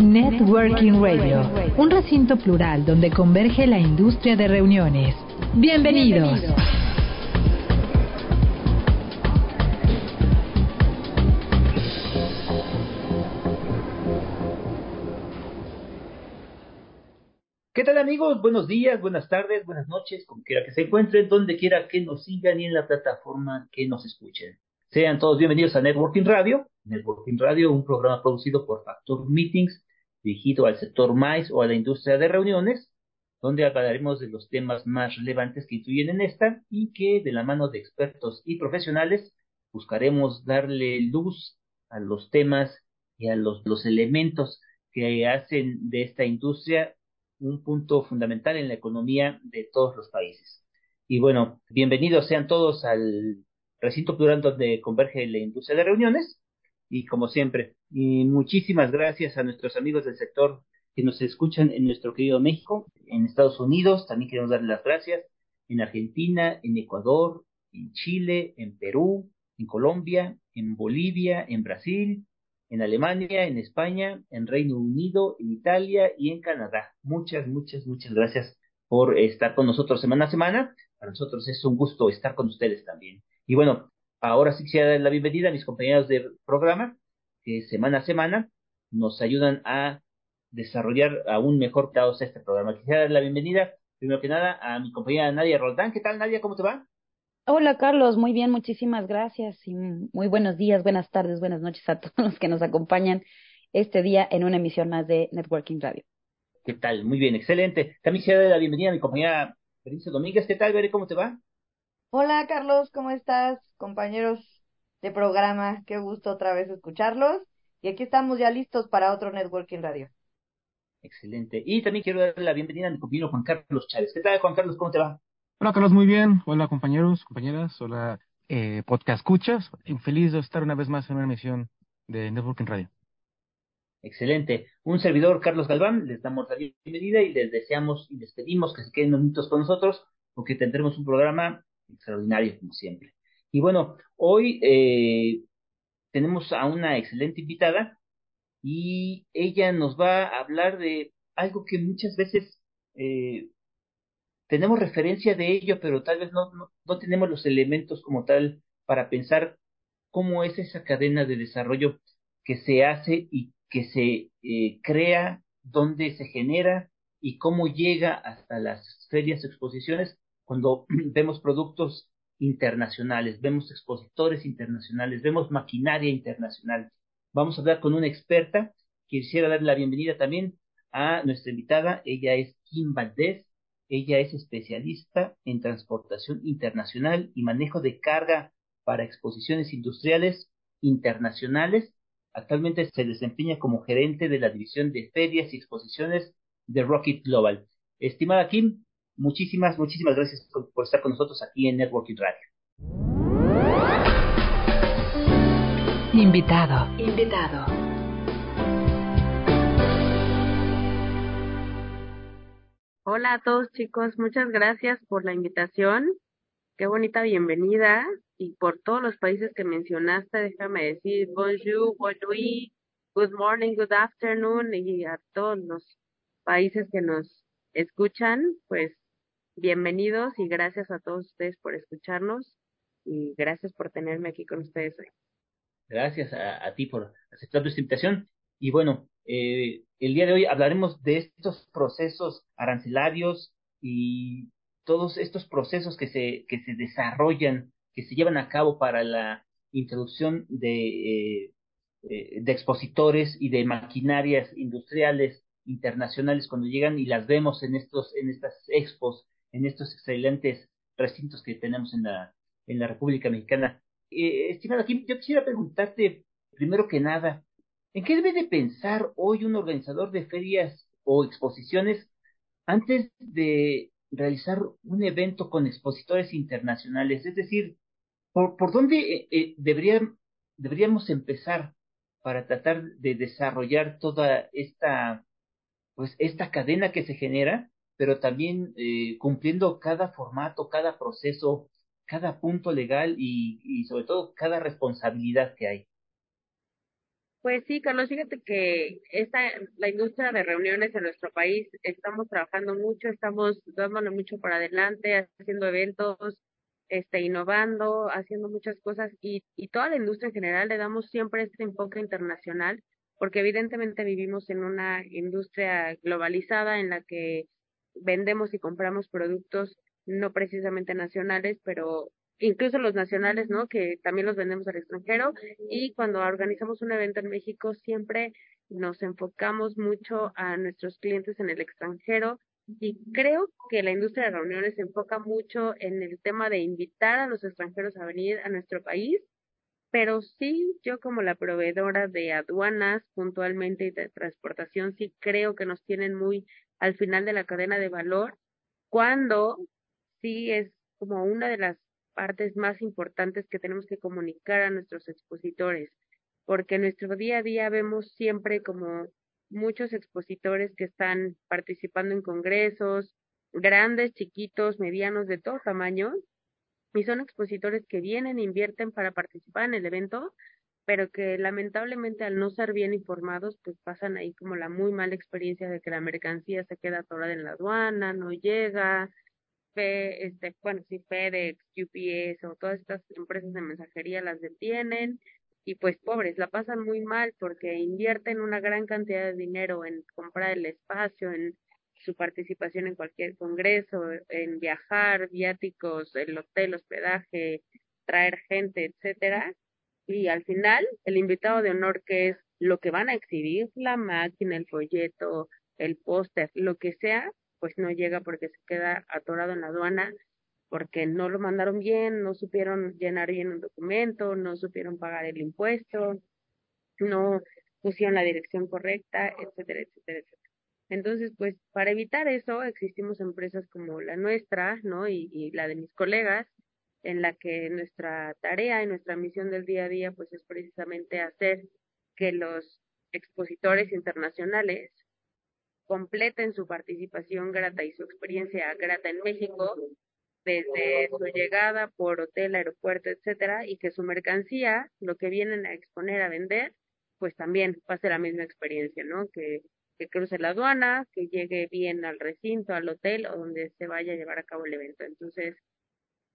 Networking Radio, un recinto plural donde converge la industria de reuniones. Bienvenidos. ¿Qué tal amigos? Buenos días, buenas tardes, buenas noches, como quiera que se encuentren, donde quiera que nos sigan y en la plataforma que nos escuchen. Sean todos bienvenidos a Networking Radio. Networking Radio, un programa producido por Factor Meetings dirigido al sector MAIS o a la industria de reuniones, donde hablaremos de los temas más relevantes que influyen en esta y que de la mano de expertos y profesionales buscaremos darle luz a los temas y a los, elementos que hacen de esta industria un punto fundamental en la economía de todos los países. Y bueno, bienvenidos sean todos al recinto plural donde converge la industria de reuniones y como siempre, y muchísimas gracias a nuestros amigos del sector que nos escuchan en nuestro querido México, en Estados Unidos, también queremos darles las gracias, en Argentina, en Ecuador, en Chile, en Perú, en Colombia, en Bolivia, en Brasil, en Alemania, en España, en Reino Unido, en Italia y en Canadá. Muchas, muchas, muchas gracias por estar con nosotros semana a semana. Para nosotros es un gusto estar con ustedes también. Y bueno, Ahora sí quisiera dar la bienvenida a mis compañeros de programa, que semana a semana nos ayudan a desarrollar aún mejor todos este programa. Quisiera dar la bienvenida, primero que nada, a mi compañera Nadia Roldán. ¿Qué tal, Nadia? ¿Cómo te va? Hola, Carlos. Muy bien, muchísimas gracias y muy buenos días, buenas tardes, buenas noches a todos los que nos acompañan este día en una emisión más de Networking Radio. ¿Qué tal? Muy bien, excelente. También quisiera dar la bienvenida a mi compañera Berenice Domínguez. ¿Qué tal, Bere? ¿Cómo te va? Hola Carlos, ¿cómo estás? Compañeros de programa, qué gusto otra vez escucharlos. Y aquí estamos ya listos para otro Networking Radio. Excelente. Y también quiero darle la bienvenida a mi compañero Juan Carlos Chávez. ¿Qué tal, Juan Carlos? ¿Cómo te va? Hola, Carlos, muy bien. Hola, compañeros, compañeras. Hola, eh, podcast escuchas. Feliz de estar una vez más en una emisión de Networking Radio. Excelente. Un servidor, Carlos Galván, les damos la bienvenida y les deseamos y les pedimos que se queden unos minutos con nosotros porque tendremos un programa extraordinario como siempre. Y bueno, hoy eh, tenemos a una excelente invitada y ella nos va a hablar de algo que muchas veces eh, tenemos referencia de ello, pero tal vez no, no, tenemos los elementos como tal para pensar cómo es esa cadena de desarrollo que se hace y que se eh, crea, dónde se genera y cómo llega hasta las ferias exposiciones cuando vemos productos internacionales, vemos expositores internacionales, vemos maquinaria internacional. Vamos a hablar con una experta. Quisiera darle la bienvenida también a nuestra invitada. Ella es Kim Valdés. Ella es especialista en transportación internacional y manejo de carga para exposiciones industriales internacionales. Actualmente se desempeña como gerente de la división de ferias y exposiciones de Rocket Global. Estimada Kim, Muchísimas, muchísimas gracias por, estar con nosotros aquí en Networking Radio. Invitado. Invitado. Hola a todos chicos, muchas gracias por la invitación. Qué bonita bienvenida y por todos los países que mencionaste, déjame decir bonjour, bonjour, good morning, good afternoon y a todos los países que nos escuchan, pues bienvenidos y gracias a todos ustedes por escucharnos y gracias por tenerme aquí con ustedes hoy. Gracias a, ti por aceptar esta invitación. Y bueno, eh, el día de hoy hablaremos de estos procesos arancelarios y todos estos procesos que se, que se desarrollan, que se llevan a cabo para la introducción de, eh, eh, de expositores y de maquinarias industriales internacionales cuando llegan y las vemos en estos en estas expos en estos excelentes recintos que tenemos en la, en la República Mexicana. Eh, estimado Kim, yo quisiera preguntarte, primero que nada, ¿En qué debe de pensar hoy un organizador de ferias o exposiciones antes de realizar un evento con expositores internacionales? Es decir, ¿por, por dónde eh, eh, deberíamos empezar para tratar de desarrollar toda esta, pues, esta cadena que se genera, pero también eh, cumpliendo cada formato, cada proceso, cada punto legal y, sobre todo cada responsabilidad que hay? Pues sí, Carlos, fíjate que esta, la industria de reuniones en nuestro país, estamos trabajando mucho, estamos dándole mucho para adelante, haciendo eventos, este, innovando, haciendo muchas cosas y, y toda la industria en general le damos siempre este enfoque internacional, porque evidentemente vivimos en una industria globalizada en la que vendemos y compramos productos no precisamente nacionales, pero incluso los nacionales, ¿no? Que también los vendemos al extranjero. Y cuando organizamos un evento en México siempre nos enfocamos mucho a nuestros clientes en el extranjero. Y creo que la industria de reuniones se enfoca mucho en el tema de invitar a los extranjeros a venir a nuestro país, pero sí yo como la proveedora de aduanas puntualmente y de transportación sí creo que nos tienen muy al final de la cadena de valor cuando sí es como una de las partes más importantes que tenemos que comunicar a nuestros expositores, porque en nuestro día a día vemos siempre como muchos expositores que están participando en congresos, grandes, chiquitos, medianos, de todo tamaño, y son expositores que vienen invierten para participar en el evento, pero que lamentablemente al no ser bien informados, pues pasan ahí como la muy mala experiencia de que la mercancía se queda atorada en la aduana, no llega, este, bueno, si FedEx, UPS o todas estas empresas de mensajería las detienen y pues pobres, la pasan muy mal porque invierten una gran cantidad de dinero en comprar el espacio, en su participación en cualquier congreso, en viajar, viáticos, el hotel, hospedaje, traer gente, etcétera. Y al final, el invitado de honor que es lo que van a exhibir, la máquina, el folleto, el póster, lo que sea, pues no llega porque se queda atorado en la aduana, porque no lo mandaron bien, no supieron llenar bien un documento, no supieron pagar el impuesto, no pusieron la dirección correcta, etcétera, etcétera, etcétera. Entonces, pues para evitar eso, existimos empresas como la nuestra, ¿no? Y, y la de mis colegas, en la que nuestra tarea y nuestra misión del día a día, pues es precisamente hacer que los expositores internacionales completen su participación grata y su experiencia grata en México desde su llegada por hotel, aeropuerto, etcétera, y que su mercancía, lo que vienen a exponer, a vender, pues también pase la misma experiencia, ¿no? Que, que cruce la aduana, que llegue bien al recinto, al hotel o donde se vaya a llevar a cabo el evento. Entonces,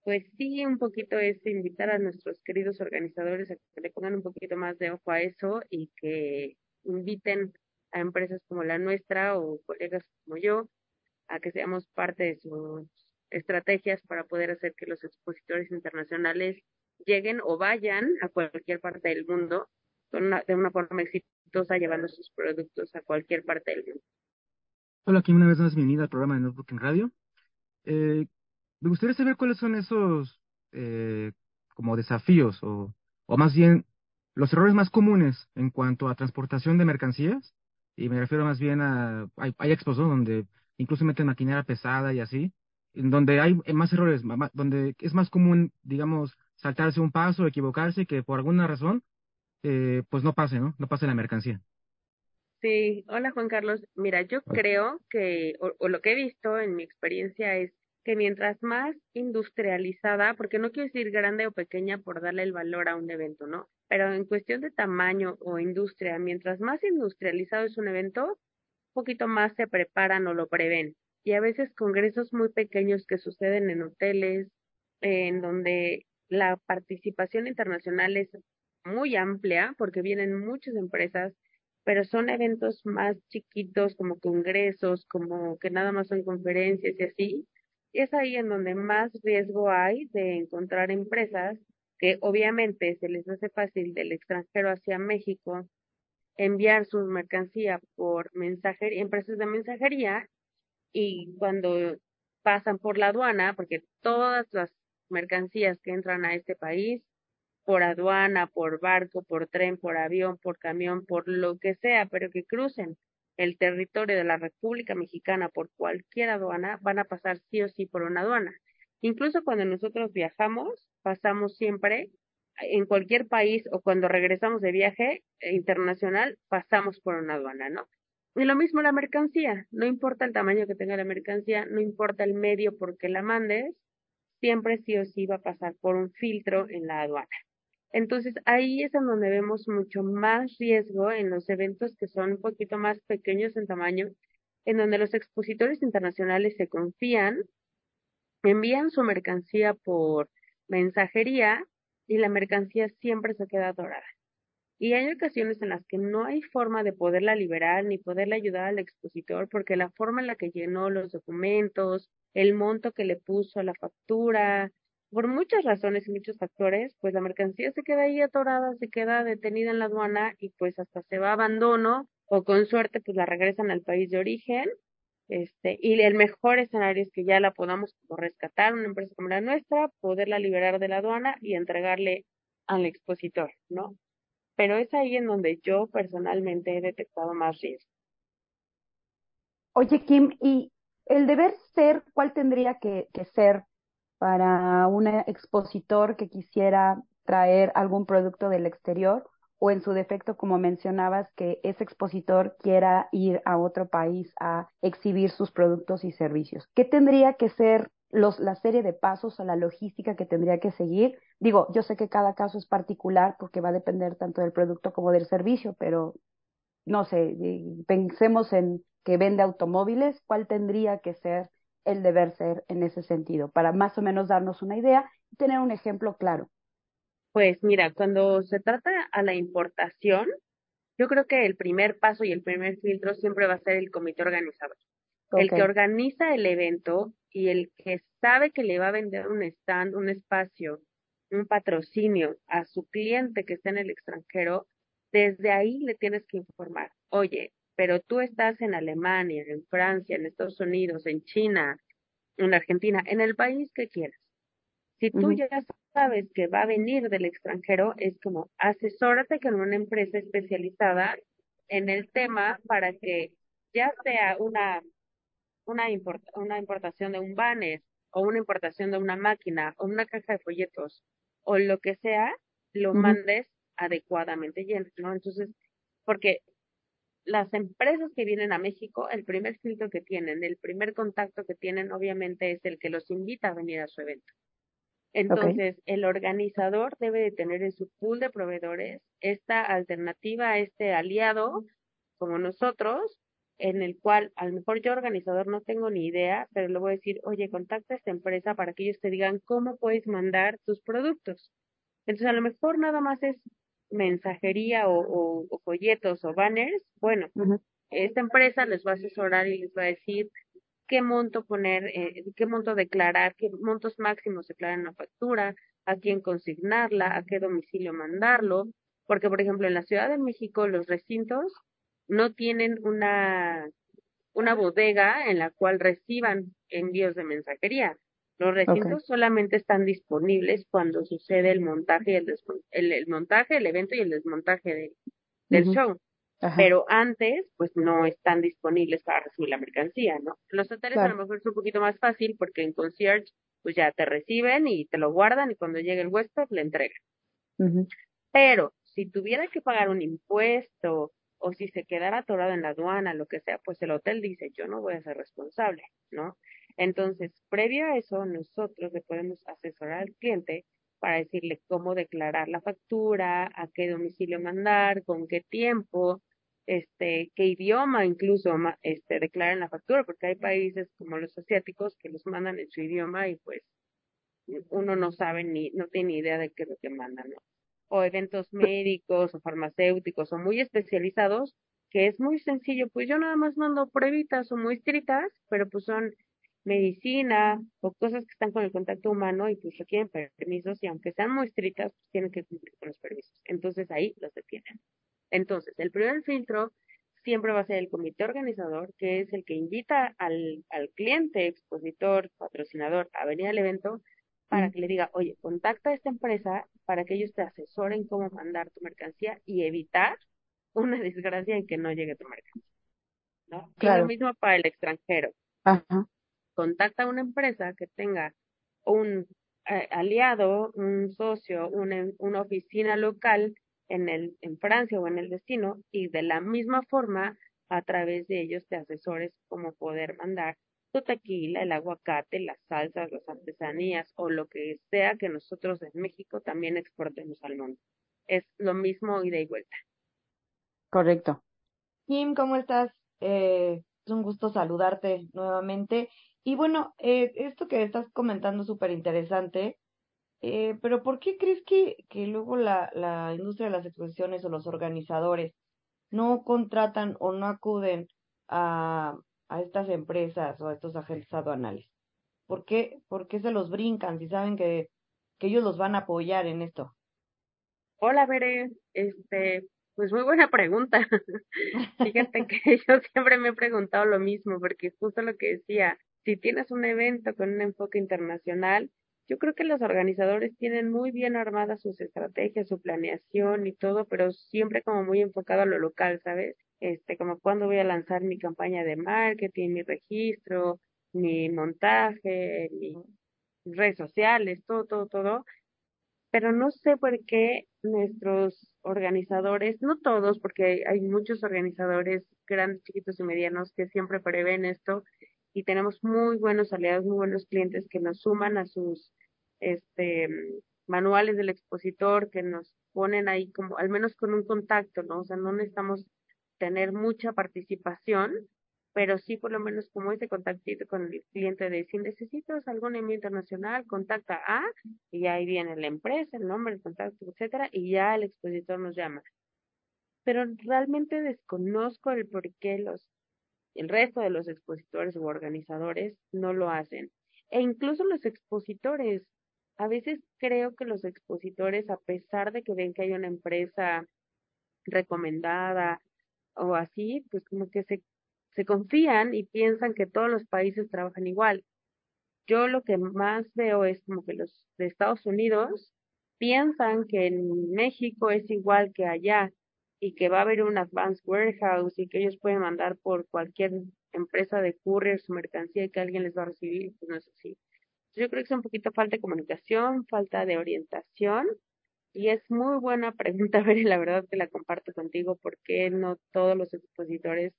pues sí, un poquito es invitar a nuestros queridos organizadores a que le pongan un poquito más de ojo a eso y que inviten a empresas como la nuestra o colegas como yo a que seamos parte de sus estrategias para poder hacer que los expositores internacionales lleguen o vayan a cualquier parte del mundo con una, de una forma exitosa llevando sus productos a cualquier parte del mundo. Hola, aquí una vez más bienvenida al programa de Notebook en Radio. Eh, me gustaría saber cuáles son esos eh, como desafíos o, o más bien los errores más comunes en cuanto a transportación de mercancías y me refiero más bien a, hay, hay expos donde incluso meten maquinaria pesada y así, en donde hay más errores, donde es más común, digamos, saltarse un paso, equivocarse, que por alguna razón, eh, pues no pase, ¿no? No pase la mercancía. Sí, hola Juan Carlos. Mira, yo creo que, o, o, lo que he visto en mi experiencia es que mientras más industrializada, porque no quiero decir grande o pequeña por darle el valor a un evento, ¿no? Pero en cuestión de tamaño o industria, mientras más industrializado es un evento, un poquito más se preparan o lo prevén. Y a veces congresos muy pequeños que suceden en hoteles, en donde la participación internacional es muy amplia, porque vienen muchas empresas, pero son eventos más chiquitos, como congresos, como que nada más son conferencias y así, es ahí en donde más riesgo hay de encontrar empresas que obviamente se les hace fácil del extranjero hacia México enviar su mercancía por mensajería, empresas de mensajería y cuando pasan por la aduana, porque todas las mercancías que entran a este país por aduana, por barco, por tren, por avión, por camión, por lo que sea, pero que crucen el territorio de la República Mexicana por cualquier aduana, van a pasar sí o sí por una aduana. Incluso cuando nosotros viajamos, pasamos siempre en cualquier país o cuando regresamos de viaje internacional, pasamos por una aduana, ¿no? Y lo mismo la mercancía, no importa el tamaño que tenga la mercancía, no importa el medio por que la mandes, siempre sí o sí va a pasar por un filtro en la aduana. Entonces ahí es en donde vemos mucho más riesgo en los eventos que son un poquito más pequeños en tamaño, en donde los expositores internacionales se confían, envían su mercancía por mensajería y la mercancía siempre se queda atorada. Y hay ocasiones en las que no hay forma de poderla liberar ni poderle ayudar al expositor porque la forma en la que llenó los documentos, el monto que le puso a la factura, por muchas razones y muchos factores, pues la mercancía se queda ahí atorada, se queda detenida en la aduana y pues hasta se va a abandono o con suerte pues la regresan al país de origen. Este, y el mejor escenario es que ya la podamos rescatar, una empresa como la nuestra, poderla liberar de la aduana y entregarle al expositor, ¿no? Pero es ahí en donde yo personalmente he detectado más riesgo. Oye, Kim, ¿y el deber ser, cuál tendría que, que ser para un expositor que quisiera traer algún producto del exterior o en su defecto, como mencionabas, que ese expositor quiera ir a otro país a exhibir sus productos y servicios. ¿Qué tendría que ser los, la serie de pasos o la logística que tendría que seguir? Digo, yo sé que cada caso es particular porque va a depender tanto del producto como del servicio, pero no sé, pensemos en que vende automóviles, ¿cuál tendría que ser el deber ser en ese sentido, para más o menos darnos una idea y tener un ejemplo claro. Pues mira, cuando se trata a la importación, yo creo que el primer paso y el primer filtro siempre va a ser el comité organizador. El que organiza el evento y el que sabe que le va a vender un stand, un espacio, un patrocinio a su cliente que está en el extranjero, desde ahí le tienes que informar, oye, pero tú estás en Alemania, en Francia, en Estados Unidos, en China, en Argentina, en el país que quieras. Si tú ya sabes que va a venir del extranjero, es como asesórate con una empresa especializada en el tema para que ya sea una, una, una importación de un banner o una importación de una máquina o una caja de folletos o lo que sea, lo mandes adecuadamente lleno, ¿no? Entonces, porque las empresas que vienen a México, el primer filtro que tienen, el primer contacto que tienen, obviamente, es el que los invita a venir a su evento. Entonces, el organizador debe de tener en su pool de proveedores esta alternativa, este aliado, como nosotros, en el cual a lo mejor yo organizador no tengo ni idea, pero le voy a decir, oye, contacta a esta empresa para que ellos te digan cómo puedes mandar tus productos. Entonces, a lo mejor nada más es mensajería o, folletos o banners, bueno, esta empresa les va a asesorar y les va a decir qué monto poner, eh, qué monto declarar, qué montos máximos declarar en la factura, a quién consignarla, a qué domicilio mandarlo, porque por ejemplo en la Ciudad de México los recintos no tienen una una bodega en la cual reciban envíos de mensajería. Los recintos solamente están disponibles cuando sucede el montaje y el, el, montaje, el evento y el desmontaje del show. Pero antes, pues no están disponibles para recibir la mercancía, ¿no? Los hoteles a lo mejor es un poquito más fácil porque en concierge, pues ya te reciben y te lo guardan y cuando llegue el huésped le entregan. Pero si tuviera que pagar un impuesto o si se quedara atorado en la aduana, lo que sea, pues el hotel dice, yo no voy a ser responsable, ¿no? Entonces, previo a eso, nosotros le podemos asesorar al cliente para decirle cómo declarar la factura, a qué domicilio mandar, con qué tiempo, este, qué idioma incluso este, declaran la factura, porque hay países como los asiáticos que los mandan en su idioma y pues uno no sabe ni, no tiene idea de qué es lo que mandan, ¿no? O eventos médicos o farmacéuticos o muy especializados, que es muy sencillo, pues yo nada más mando pruebitas o muestritas, pero pues son medicina o cosas que están con el contacto humano y pues requieren permisos y aunque sean muy estrictas, pues tienen que cumplir con los permisos. Entonces ahí los detienen. Entonces, el primer filtro siempre va a ser el comité organizador, que es el que invita al, al cliente, expositor, patrocinador a venir al evento para que le diga, oye, contacta a esta empresa para que ellos te asesoren cómo mandar tu mercancía y evitar una desgracia en que no llegue tu mercancía. ¿no? Claro. Y lo mismo para el extranjero. Ajá. Contacta a una empresa que tenga un eh, aliado, un socio, una, una oficina local en, el, en Francia o en el destino y de la misma forma a través de ellos te asesores cómo poder mandar tu tequila, el aguacate, las salsas, las artesanías o lo que sea que nosotros en México también exportemos al mundo. Es lo mismo ida y vuelta. Correcto. Kim, ¿cómo estás? Eh, es un gusto saludarte nuevamente. Y bueno, eh, esto que estás comentando es súper interesante, eh, pero ¿por qué crees que, que luego la, la industria de las exposiciones o los organizadores no contratan o no acuden a, a estas empresas o a estos agentes aduanales? ¿Por qué, ¿Por qué se los brincan si saben que, que ellos los van a apoyar en esto? Hola, Bere. Este, pues muy buena pregunta. Fíjate que yo siempre me he preguntado lo mismo, porque justo lo que decía, si tienes un evento con un enfoque internacional, yo creo que los organizadores tienen muy bien armadas sus estrategias, su planeación y todo, pero siempre como muy enfocado a lo local, ¿sabes? Este, como cuándo voy a lanzar mi campaña de marketing, mi registro, mi montaje, mis redes sociales, todo, todo, todo. Pero no sé por qué nuestros organizadores, no todos, porque hay muchos organizadores grandes, chiquitos y medianos que siempre prevén esto y tenemos muy buenos aliados, muy buenos clientes que nos suman a sus este manuales del expositor, que nos ponen ahí como al menos con un contacto, ¿no? O sea, no necesitamos tener mucha participación, pero sí por lo menos como ese contactito con el cliente de si necesitas algún envío internacional, contacta a, y ahí viene la empresa, el nombre, el contacto, etcétera, y ya el expositor nos llama. Pero realmente desconozco el por qué los, el resto de los expositores u organizadores no lo hacen. E incluso los expositores, a veces creo que los expositores, a pesar de que ven que hay una empresa recomendada o así, pues como que se se confían y piensan que todos los países trabajan igual. Yo lo que más veo es como que los de Estados Unidos piensan que en México es igual que allá y que va a haber un advanced warehouse y que ellos pueden mandar por cualquier empresa de courier su mercancía y que alguien les va a recibir, pues no es así. Yo creo que es un poquito falta de comunicación, falta de orientación y es muy buena pregunta, ver la verdad que la comparto contigo, porque no todos los expositores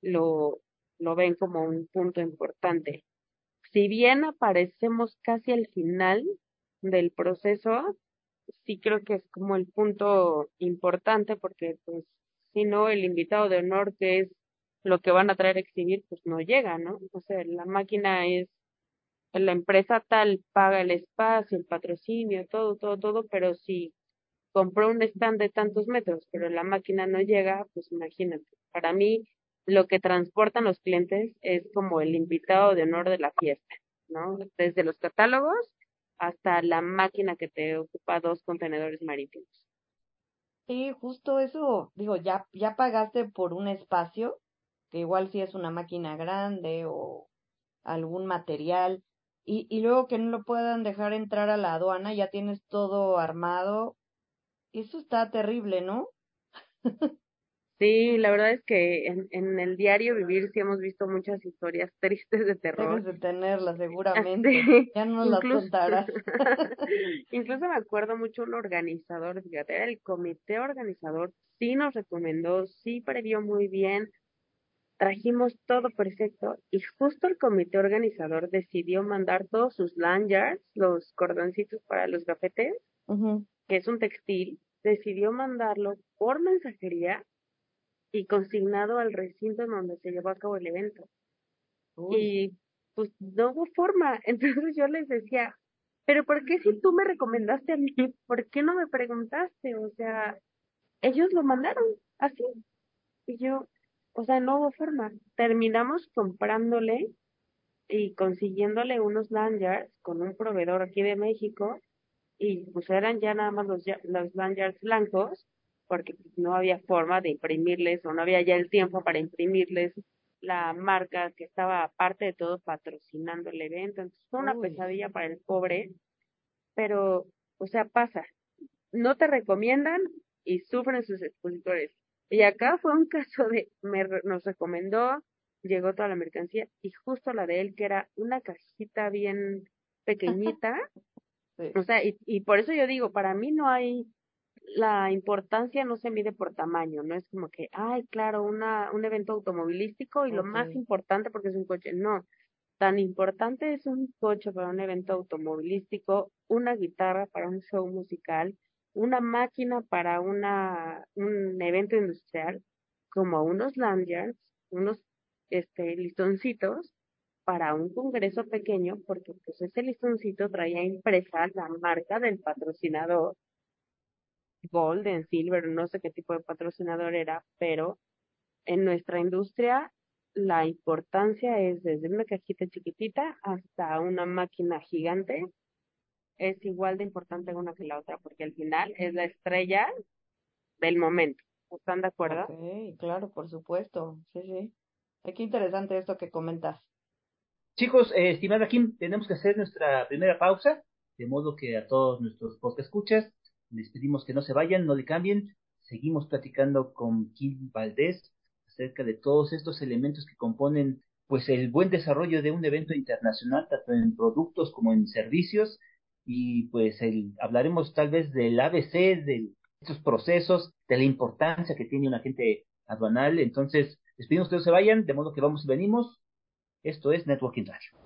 lo, lo ven como un punto importante. Si bien aparecemos casi al final del proceso, sí creo que es como el punto importante porque pues si no el invitado de honor que es lo que van a traer a exhibir pues no llega, ¿no? O sea, la máquina es la empresa tal paga el espacio, el patrocinio, todo, todo, todo, pero si compró un stand de tantos metros, pero la máquina no llega, pues imagínate. Para mí lo que transportan los clientes es como el invitado de honor de la fiesta, ¿no? Desde los catálogos hasta la máquina que te ocupa dos contenedores marítimos. Sí, justo eso, digo, ya, ya pagaste por un espacio, que igual si es una máquina grande o algún material, y, y luego que no lo puedan dejar entrar a la aduana, ya tienes todo armado. Eso está terrible, ¿no? Sí, la verdad es que en, en el diario vivir sí hemos visto muchas historias tristes de terror. Debes de tenerlas seguramente. Ya no las contarás. Incluso me acuerdo mucho un organizador, fíjate, era el comité organizador, sí nos recomendó, sí previó muy bien, trajimos todo perfecto y justo el comité organizador decidió mandar todos sus lanyards, los cordoncitos para los gafetes, que es un textil, decidió mandarlo por mensajería y consignado al recinto en donde se llevó a cabo el evento. Uy, Y pues no hubo forma. Entonces yo les decía, pero ¿por qué si tú me recomendaste a mí? ¿Por qué no me preguntaste? O sea, ellos lo mandaron así. Y yo, o sea, no hubo forma. Terminamos comprándole y consiguiéndole unos lanyards con un proveedor aquí de México y pues eran ya nada más los, los lanyards blancos porque no había forma de imprimirles o no había ya el tiempo para imprimirles la marca que estaba aparte de todo patrocinando el evento. Entonces fue una Uy. pesadilla para el pobre pero, o sea, pasa. No te recomiendan y sufren sus expositores. Y acá fue un caso de, me, nos recomendó, llegó toda la mercancía y justo la de él, que era una cajita bien pequeñita. O sea, y, y por eso yo digo, para mí no hay, la importancia no se mide por tamaño, no es como que, ay, claro, una, un evento automovilístico y lo más importante porque es un coche, no. Tan importante es un coche para un evento automovilístico, una guitarra para un show musical, una máquina para una, un evento industrial, como unos lanyards, unos este, listoncitos para un congreso pequeño, porque pues ese listoncito traía impresa la marca del patrocinador, Golden, Silver, no sé qué tipo de patrocinador era, pero en nuestra industria la importancia es desde una cajita chiquitita hasta una máquina gigante, es igual de importante una que la otra, porque al final es la estrella del momento. ¿Están de acuerdo? Sí, claro, por supuesto. Sí, sí. Qué interesante esto que comentas. Chicos, eh, estimada Kim, tenemos que hacer nuestra primera pausa, de modo que a todos nuestros podcast escuchas les pedimos que no se vayan, no le cambien. Seguimos platicando con Kim Valdés acerca de todos estos elementos que componen pues el buen desarrollo de un evento internacional, tanto en productos como en servicios, y pues el, hablaremos tal vez del ABC, de estos procesos, de la importancia que tiene un agente aduanal. Entonces, les pedimos que no se vayan, de modo que vamos y venimos. Esto es Networking Radio.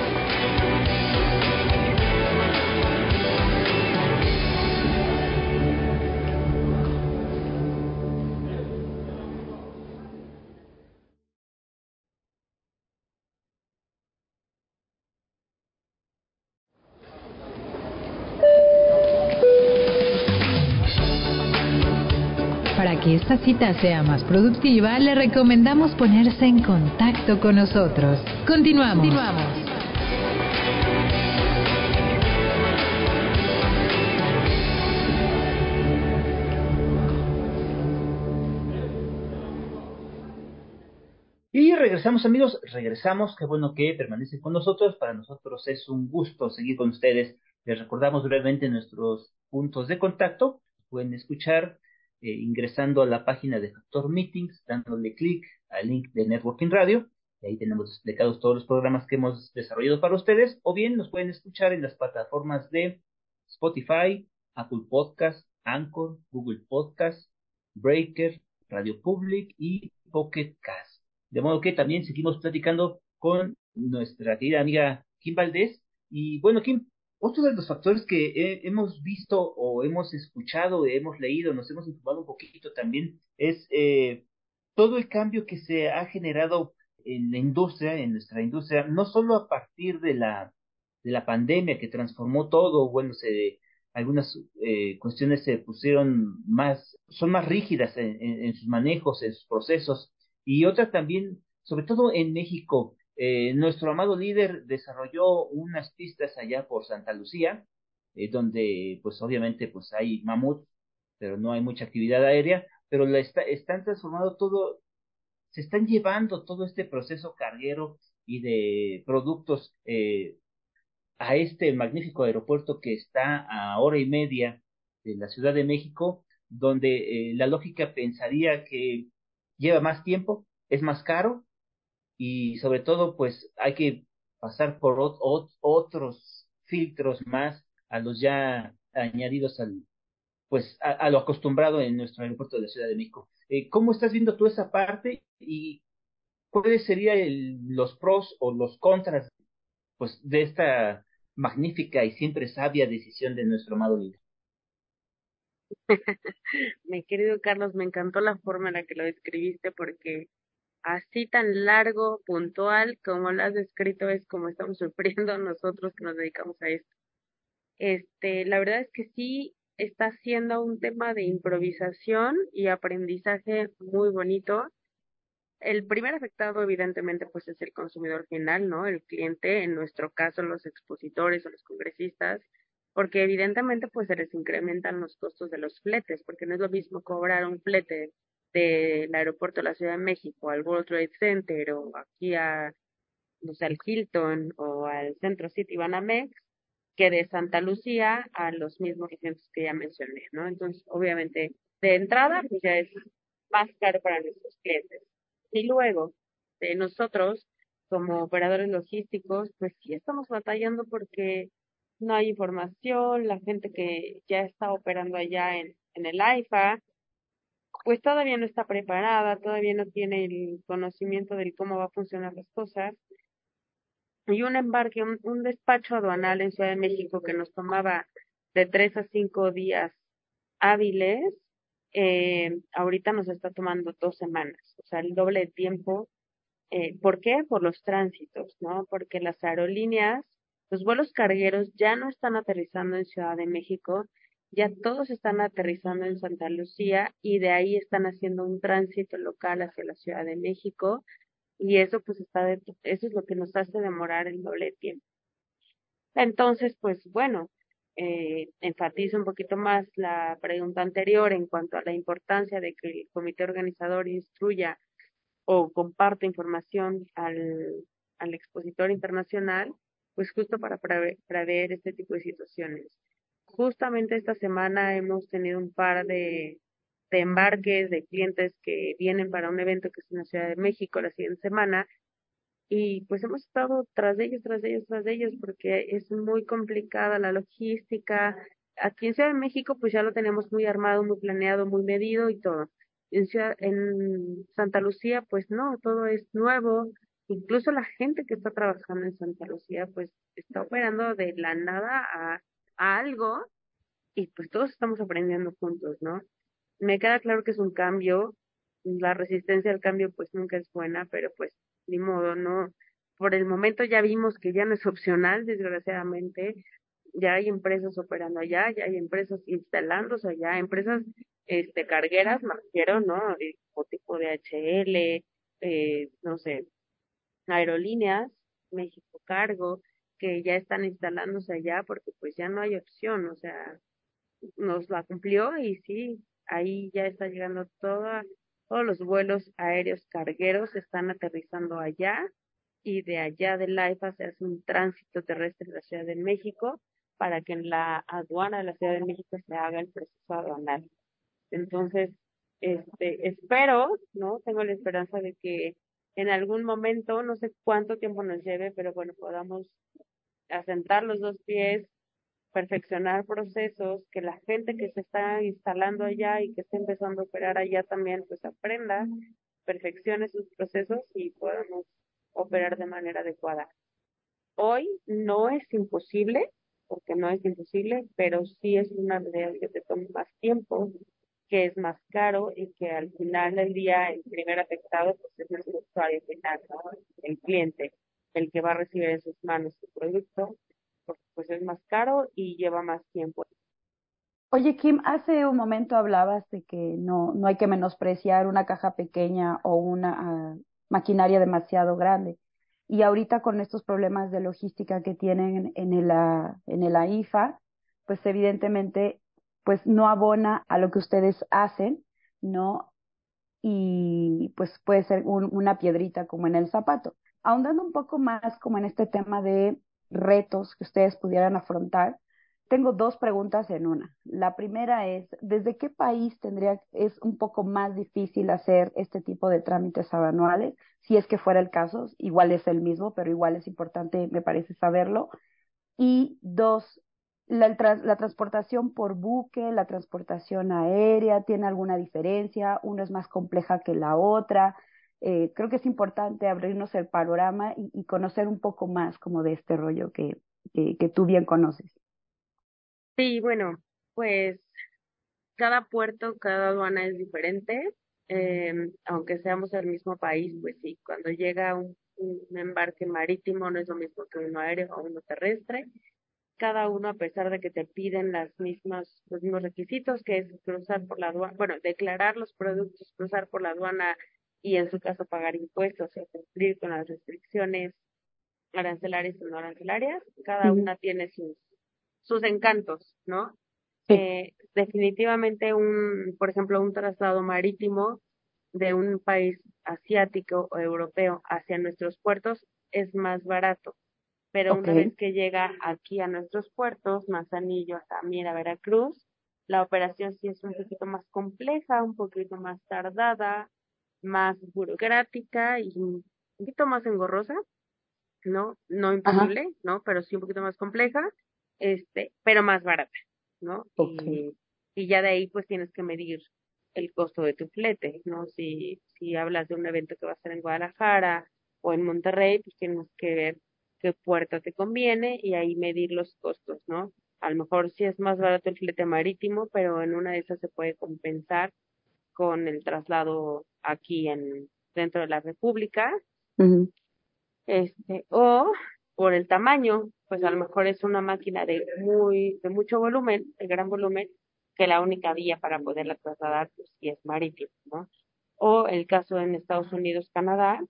Que esta cita sea más productiva, le recomendamos ponerse en contacto con nosotros. Continuamos. Y regresamos amigos, regresamos, qué bueno que permanecen con nosotros, para nosotros es un gusto seguir con ustedes. Les recordamos brevemente nuestros puntos de contacto, pueden escuchar eh, ingresando a la página de Factor Meetings, dándole clic al link de Networking Radio, y ahí tenemos explicados todos los programas que hemos desarrollado para ustedes, o bien nos pueden escuchar en las plataformas de Spotify, Apple Podcast, Anchor, Google Podcast, Breaker, Radio Public y Pocket Cast. De modo que también seguimos platicando con nuestra querida amiga Kim Valdés. Y bueno, Kim, otro de los factores que hemos visto o hemos escuchado, hemos leído, nos hemos informado un poquito también, es eh, todo el cambio que se ha generado en la industria, en nuestra industria, no solo a partir de la, de la pandemia que transformó todo, bueno, se, algunas eh, cuestiones se pusieron más, son más rígidas en, en sus manejos, en sus procesos, y otras también, sobre todo en México, eh, nuestro amado líder desarrolló unas pistas allá por Santa Lucía, eh, donde pues obviamente pues hay mamut, pero no hay mucha actividad aérea, pero la está, están transformando todo, se están llevando todo este proceso carguero y de productos eh, a este magnífico aeropuerto que está a hora y media de la Ciudad de México, donde la lógica pensaría que lleva más tiempo, es más caro, y sobre todo pues hay que pasar por otros filtros más a los ya añadidos al pues a, lo acostumbrado en nuestro aeropuerto de la Ciudad de México. Eh, ¿Cómo estás viendo tú esa parte y cuáles serían los pros o los contras pues de esta magnífica y siempre sabia decisión de nuestro amado líder? Mi querido Carlos, me encantó la forma en la que lo describiste porque así tan largo, puntual, como lo has descrito, es como estamos sufriendo nosotros que nos dedicamos a esto. Este, la verdad es que sí está siendo un tema de improvisación y aprendizaje muy bonito. El primer afectado, evidentemente, pues es el consumidor final, ¿no? El cliente, en nuestro caso, los expositores o los congresistas, porque evidentemente pues se les incrementan los costos de los fletes, porque no es lo mismo cobrar un flete del aeropuerto de la Ciudad de México al World Trade Center o aquí a, no sé, al Hilton o al Centro City Banamex que de Santa Lucía a los mismos clientes que ya mencioné, ¿no? Entonces, obviamente, de entrada, pues ya es más caro para nuestros clientes. Y luego, de nosotros, como operadores logísticos, pues sí estamos batallando porque no hay información, la gente que ya está operando allá en, en el AIFA, pues todavía no está preparada, todavía no tiene el conocimiento de cómo va a funcionar las cosas. Y un embarque, un, despacho aduanal en Ciudad de México que nos tomaba de tres a cinco días hábiles, eh, ahorita nos está tomando dos semanas, o sea, el doble de tiempo. Eh, ¿Por qué? Por los tránsitos, ¿no? Porque las aerolíneas, los vuelos cargueros ya no están aterrizando en Ciudad de México, ya todos están aterrizando en Santa Lucía y de ahí están haciendo un tránsito local hacia la Ciudad de México y eso pues está de, eso es lo que nos hace demorar el doble tiempo. Entonces, pues bueno, eh, enfatizo un poquito más la pregunta anterior en cuanto a la importancia de que el comité organizador instruya o comparte información al, al expositor internacional, pues justo para prever este tipo de situaciones. Justamente esta semana hemos tenido un par de, embarques de clientes que vienen para un evento que es en la Ciudad de México la siguiente semana y pues hemos estado tras ellos, tras ellos, tras ellos porque es muy complicada la logística. Aquí en Ciudad de México pues ya lo tenemos muy armado, muy planeado, muy medido y todo. En, Ciudad, en Santa Lucía pues no, todo es nuevo. Incluso la gente que está trabajando en Santa Lucía pues está operando de la nada a algo y pues todos estamos aprendiendo juntos, ¿no? Me queda claro que es un cambio, la resistencia al cambio pues nunca es buena, pero pues ni modo, ¿no? Por el momento ya vimos que ya no es opcional, desgraciadamente, ya hay empresas operando allá, ya hay empresas instalándose allá, empresas este cargueras, me refiero, ¿no? Como tipo de HL, eh, no sé, aerolíneas, México Cargo, que ya están instalándose allá porque pues ya no hay opción, o sea, nos la cumplió y sí, ahí ya está llegando toda, todos los vuelos aéreos cargueros están aterrizando allá y de allá de AIFA se hace un tránsito terrestre en la Ciudad de México para que en la aduana de la Ciudad de México se haga el proceso aduanal. Entonces, este, espero, ¿no? Tengo la esperanza de que en algún momento, no sé cuánto tiempo nos lleve, pero bueno, podamos asentar los dos pies, perfeccionar procesos, que la gente que se está instalando allá y que está empezando a operar allá también pues aprenda, perfeccione sus procesos y podamos operar de manera adecuada. Hoy no es imposible, porque no es imposible, pero sí es una realidad que te toma más tiempo, que es más caro y que al final del día el primer afectado pues es el usuario final, el cliente el que va a recibir en sus manos su producto, porque pues es más caro y lleva más tiempo. Oye, Kim, hace un momento hablabas de que no, no hay que menospreciar una caja pequeña o una ah, maquinaria demasiado grande. Y ahorita con estos problemas de logística que tienen en el, ah, en el AIFA, pues evidentemente pues no abona a lo que ustedes hacen, ¿no? Y pues puede ser una piedrita como en el zapato ahondando un poco más como en este tema de retos que ustedes pudieran afrontar, tengo dos preguntas en una. La primera es, ¿desde qué país tendría, es un poco más difícil hacer este tipo de trámites anuales? Si es que fuera el caso, igual es el mismo, pero igual es importante, me parece saberlo. Y dos, la, la transportación por buque, la transportación aérea, ¿tiene alguna diferencia? ¿Una es más compleja que la otra? Eh, creo que es importante abrirnos el panorama y, conocer un poco más como de este rollo que, que, tú bien conoces. Sí, bueno, pues cada puerto, cada aduana es diferente, eh, aunque seamos el mismo país, pues sí, cuando llega un, un, embarque marítimo no es lo mismo que uno aéreo o uno terrestre, cada uno a pesar de que te piden las mismas, los mismos requisitos, que es cruzar por la aduana, bueno, declarar los productos, cruzar por la aduana y en su caso pagar impuestos o cumplir con las restricciones arancelarias o no arancelarias. Cada una tiene sus, sus encantos, ¿no? Eh, definitivamente un, por ejemplo, un traslado marítimo de un país asiático o europeo hacia nuestros puertos es más barato. Pero una vez que llega aquí a nuestros puertos, Manzanillo hasta Mira, Veracruz, la operación sí es un poquito más compleja, un poquito más tardada, más burocrática y un poquito más engorrosa, ¿no? No imposible, ¿no? Pero sí un poquito más compleja, este, pero más barata, ¿no? Y, y ya de ahí pues tienes que medir el costo de tu flete, ¿no? Si, si hablas de un evento que va a ser en Guadalajara o en Monterrey, pues tienes que ver qué puerta te conviene y ahí medir los costos, ¿no? A lo mejor sí es más barato el flete marítimo, pero en una de esas se puede compensar con el traslado aquí en dentro de la República. Este, o por el tamaño, pues a lo mejor es una máquina de muy de mucho volumen, de gran volumen, que la única vía para poderla trasladar pues sí es marítimo, ¿no? O el caso en Estados Unidos, Canadá,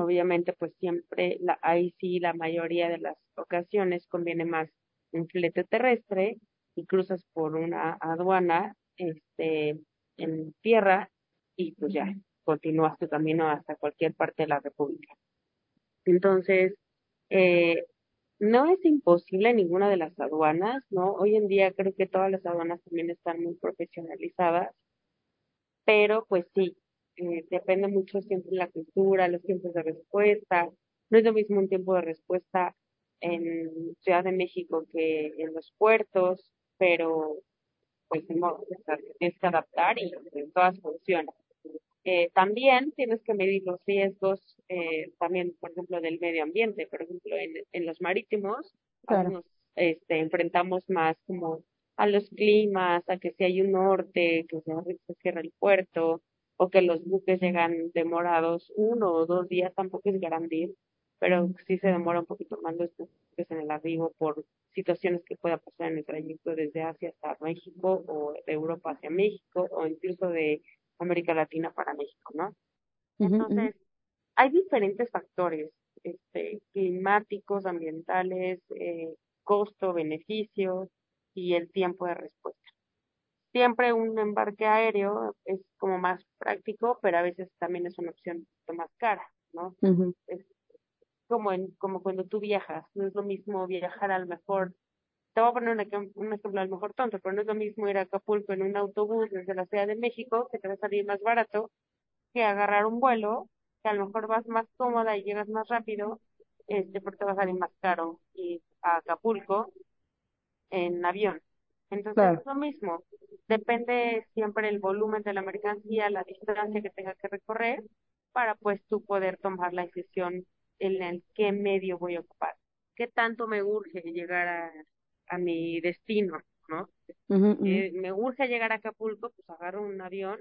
obviamente pues siempre la, ahí sí la mayoría de las ocasiones conviene más un flete terrestre y cruzas por una aduana este en tierra y pues ya continúas tu camino hasta cualquier parte de la República. Entonces, eh, no es imposible ninguna de las aduanas, ¿no? Hoy en día creo que todas las aduanas también están muy profesionalizadas, pero pues sí, eh, depende mucho siempre la cultura, los tiempos de respuesta. No es lo mismo un tiempo de respuesta en Ciudad de México que en los puertos, pero pues no, tienes que adaptar y todas funcionan. Eh, también tienes que medir los riesgos eh, también, por ejemplo, del medio ambiente. Por ejemplo, en, en los marítimos nos este, enfrentamos más como a los climas, a que si hay un norte, que se cierra el puerto, o que los buques llegan demorados uno o dos días, tampoco es garantía, pero sí se demora un poquito más los buques en el arribo por situaciones que pueda pasar en el trayecto desde Asia hasta México o de Europa hacia México o incluso de América Latina para México, ¿no? Entonces, hay diferentes factores este, climáticos, ambientales, eh, costo, beneficio y el tiempo de respuesta. Siempre un embarque aéreo es como más práctico, pero a veces también es una opción más cara, ¿no? Es como, en, como cuando tú viajas, no es lo mismo viajar a lo mejor te voy a poner un, un ejemplo a lo mejor tonto, pero no es lo mismo ir a Acapulco en un autobús desde la Ciudad de México, que te va a salir más barato, que agarrar un vuelo, que a lo mejor vas más cómoda y llegas más rápido, este, porque te va a salir más caro ir a Acapulco en avión. Entonces es lo mismo, depende siempre el volumen de la mercancía, la distancia que tenga que recorrer, para pues tú poder tomar la decisión en el qué medio voy a ocupar. ¿Qué tanto me urge llegar a a mi destino, ¿no? Eh, me urge llegar a Acapulco, pues agarro un avión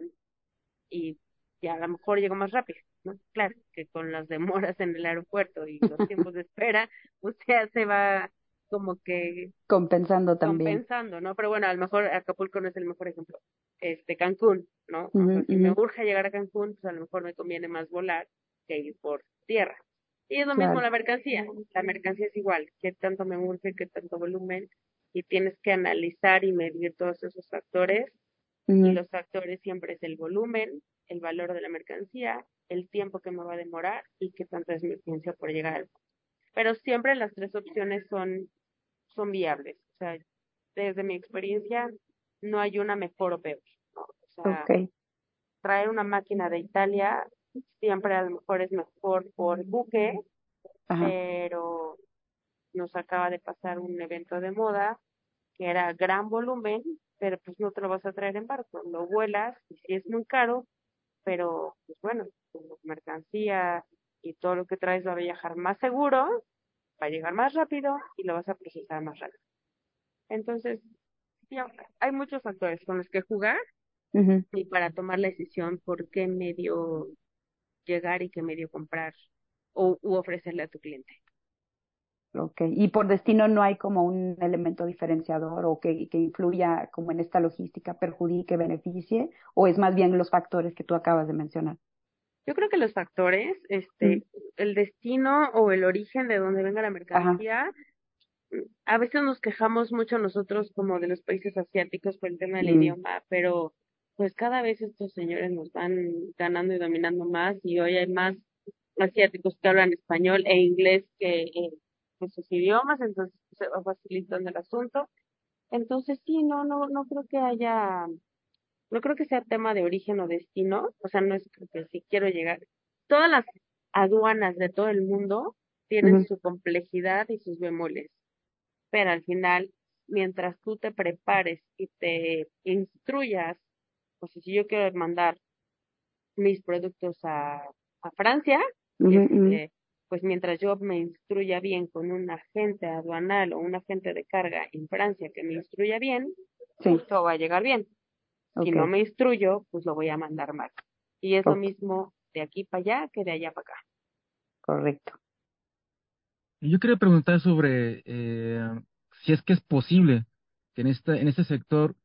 y ya a lo mejor llego más rápido, ¿no? Claro, que con las demoras en el aeropuerto y los tiempos de espera, pues ya se va como que compensando también. Compensando, ¿no? Pero bueno, a lo mejor Acapulco no es el mejor ejemplo. Este, Cancún, ¿no? si me urge llegar a Cancún, pues a lo mejor me conviene más volar que ir por tierra. Y es lo mismo la mercancía. La mercancía es igual. ¿Qué tanto me urge? ¿Qué tanto volumen? Y tienes que analizar y medir todos esos factores. Y los factores siempre es el volumen, el valor de la mercancía, el tiempo que me va a demorar y qué tanto es mi urgencia por llegar al Pero siempre las tres opciones son, son viables. O sea, desde mi experiencia, no hay una mejor o peor. O sea, traer una máquina de Italia siempre a lo mejor es mejor por buque, pero nos acaba de pasar un evento de moda que era gran volumen, pero pues no te lo vas a traer en barco, lo vuelas y sí es muy caro, pero pues bueno, tu mercancía y todo lo que traes va a viajar más seguro, va a llegar más rápido y lo vas a procesar más rápido. Entonces, hay muchos factores con los que jugar y para tomar la decisión por qué medio llegar y qué medio comprar o u ofrecerle a tu cliente. Ok, y por destino no hay como un elemento diferenciador o que, que influya como en esta logística, perjudique, beneficie, o es más bien los factores que tú acabas de mencionar. Yo creo que los factores, este, el destino o el origen de donde venga la mercancía, a veces nos quejamos mucho nosotros como de los países asiáticos por el tema del Mm. idioma, pero pues cada vez estos señores nos van ganando y dominando más y hoy hay más asiáticos que hablan español e inglés que eh, pues, sus idiomas, entonces se va facilitando el asunto. Entonces sí, no, no, no creo que haya, no creo que sea tema de origen o destino, o sea, no es que si quiero llegar. Todas las aduanas de todo el mundo tienen su complejidad y sus bemoles, pero al final, mientras tú te prepares y te instruyas, o sea, si yo quiero mandar mis productos a, a Francia, este, pues mientras yo me instruya bien con un agente aduanal o un agente de carga en Francia que me instruya bien, Sí, pues todo va a llegar bien. Si no me instruyo, pues lo voy a mandar mal. Y es lo mismo de aquí para allá que de allá para acá. Correcto. Y yo quería preguntar sobre eh, si es que es posible que en este, en este sector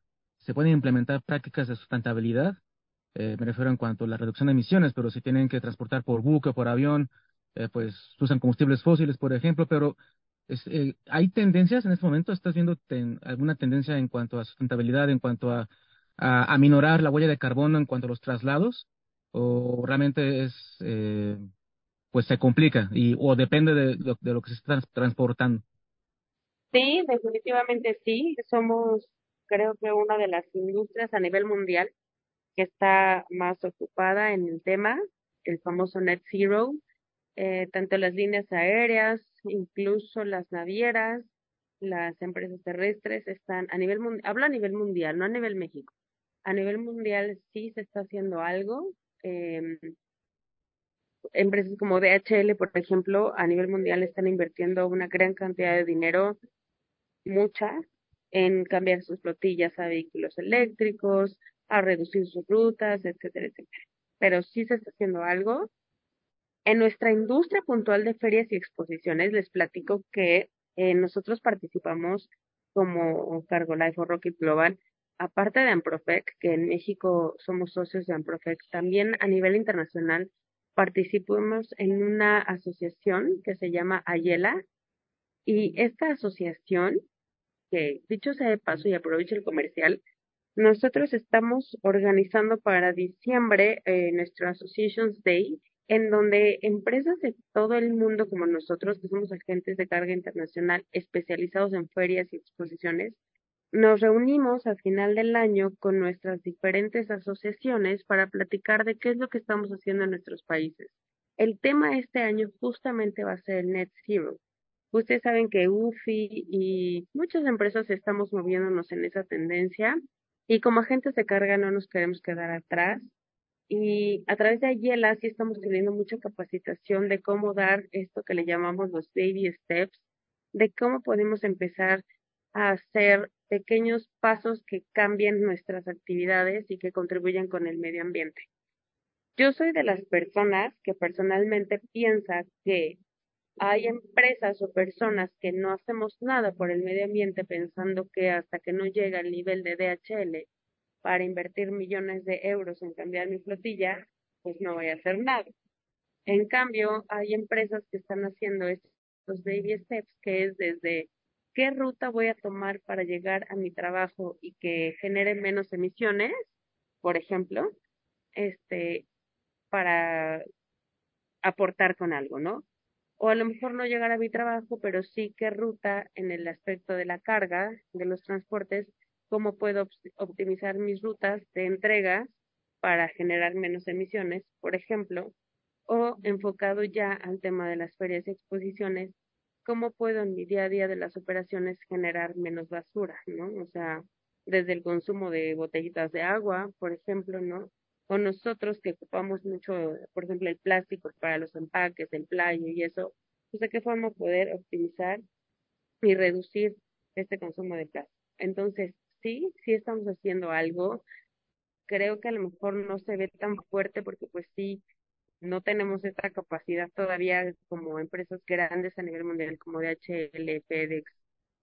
se pueden implementar prácticas de sustentabilidad. Eh, me refiero en cuanto a la reducción de emisiones, pero si tienen que transportar por buque, por avión, eh, pues usan combustibles fósiles, por ejemplo, pero es, eh, ¿hay tendencias en este momento? ¿Estás viendo alguna tendencia en cuanto a sustentabilidad, en cuanto a, a, a minorar la huella de carbono en cuanto a los traslados? ¿O realmente es, eh, pues se complica y o depende de lo, de lo que se está trans- transportando? Sí, definitivamente sí. Somos, creo que una de las industrias a nivel mundial que está más ocupada en el tema, el famoso net zero, eh, tanto las líneas aéreas, incluso las navieras, las empresas terrestres están a nivel mundial, hablo a nivel mundial, no a nivel México. A nivel mundial sí se está haciendo algo. em, empresas como DHL, por ejemplo, a nivel mundial están invirtiendo una gran cantidad de dinero, mucha, en cambiar sus flotillas a vehículos eléctricos, a reducir sus rutas, etcétera, etcétera. Pero sí se está haciendo algo. En nuestra industria puntual de ferias y exposiciones, les platico que eh, nosotros participamos como Cargo Life o Rocket Global, aparte de Amprofec, que en México somos socios de Amprofec, también a nivel internacional participamos en una asociación que se llama Ayela, y esta asociación, que dicho sea de paso y aprovecho el comercial, nosotros estamos organizando para diciembre eh, nuestro Associations Day, en donde empresas de todo el mundo como nosotros, que somos agentes de carga internacional especializados en ferias y exposiciones, nos reunimos al final del año con nuestras diferentes asociaciones para platicar de qué es lo que estamos haciendo en nuestros países. El tema este año justamente va a ser el Net Zero. Ustedes saben que UFI y muchas empresas estamos moviéndonos en esa tendencia y como agentes de carga no nos queremos quedar atrás. Y a través de Ayela sí estamos teniendo mucha capacitación de cómo dar esto que le llamamos los baby steps, de cómo podemos empezar a hacer pequeños pasos que cambien nuestras actividades y que contribuyan con el medio ambiente. Yo soy de las personas que personalmente piensa que hay empresas o personas que no hacemos nada por el medio ambiente pensando que hasta que no llega el nivel de DHL para invertir millones de euros en cambiar mi flotilla, pues no voy a hacer nada. En cambio, hay empresas que están haciendo estos baby steps, que es desde qué ruta voy a tomar para llegar a mi trabajo y que genere menos emisiones, por ejemplo, este, para aportar con algo, ¿no? O a lo mejor no llegar a mi trabajo, pero sí qué ruta en el aspecto de la carga, de los transportes, cómo puedo optimizar mis rutas de entrega para generar menos emisiones, por ejemplo, o enfocado ya al tema de las ferias y exposiciones, cómo puedo en mi día a día de las operaciones generar menos basura, ¿no? O sea, desde el consumo de botellitas de agua, por ejemplo, ¿no? O nosotros que ocupamos mucho, por ejemplo, el plástico para los empaques, el playo y eso, pues de qué forma poder optimizar y reducir este consumo de plástico. Entonces, sí, sí estamos haciendo algo. Creo que a lo mejor no se ve tan fuerte porque pues sí, no tenemos esta capacidad todavía como empresas grandes a nivel mundial como DHL, FedEx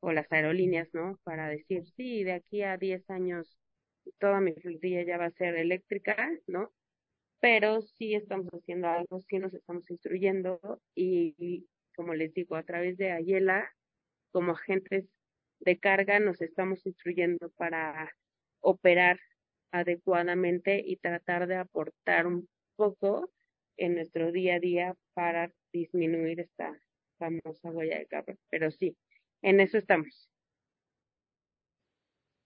o las aerolíneas, ¿no? Para decir, sí, de aquí a 10 años toda mi flotilla ya va a ser eléctrica, ¿no? Pero sí estamos haciendo algo, sí nos estamos instruyendo y, como les digo, a través de Ayela como agentes de carga nos estamos instruyendo para operar adecuadamente y tratar de aportar un poco en nuestro día a día para disminuir esta famosa huella de carbono. Pero sí, en eso estamos.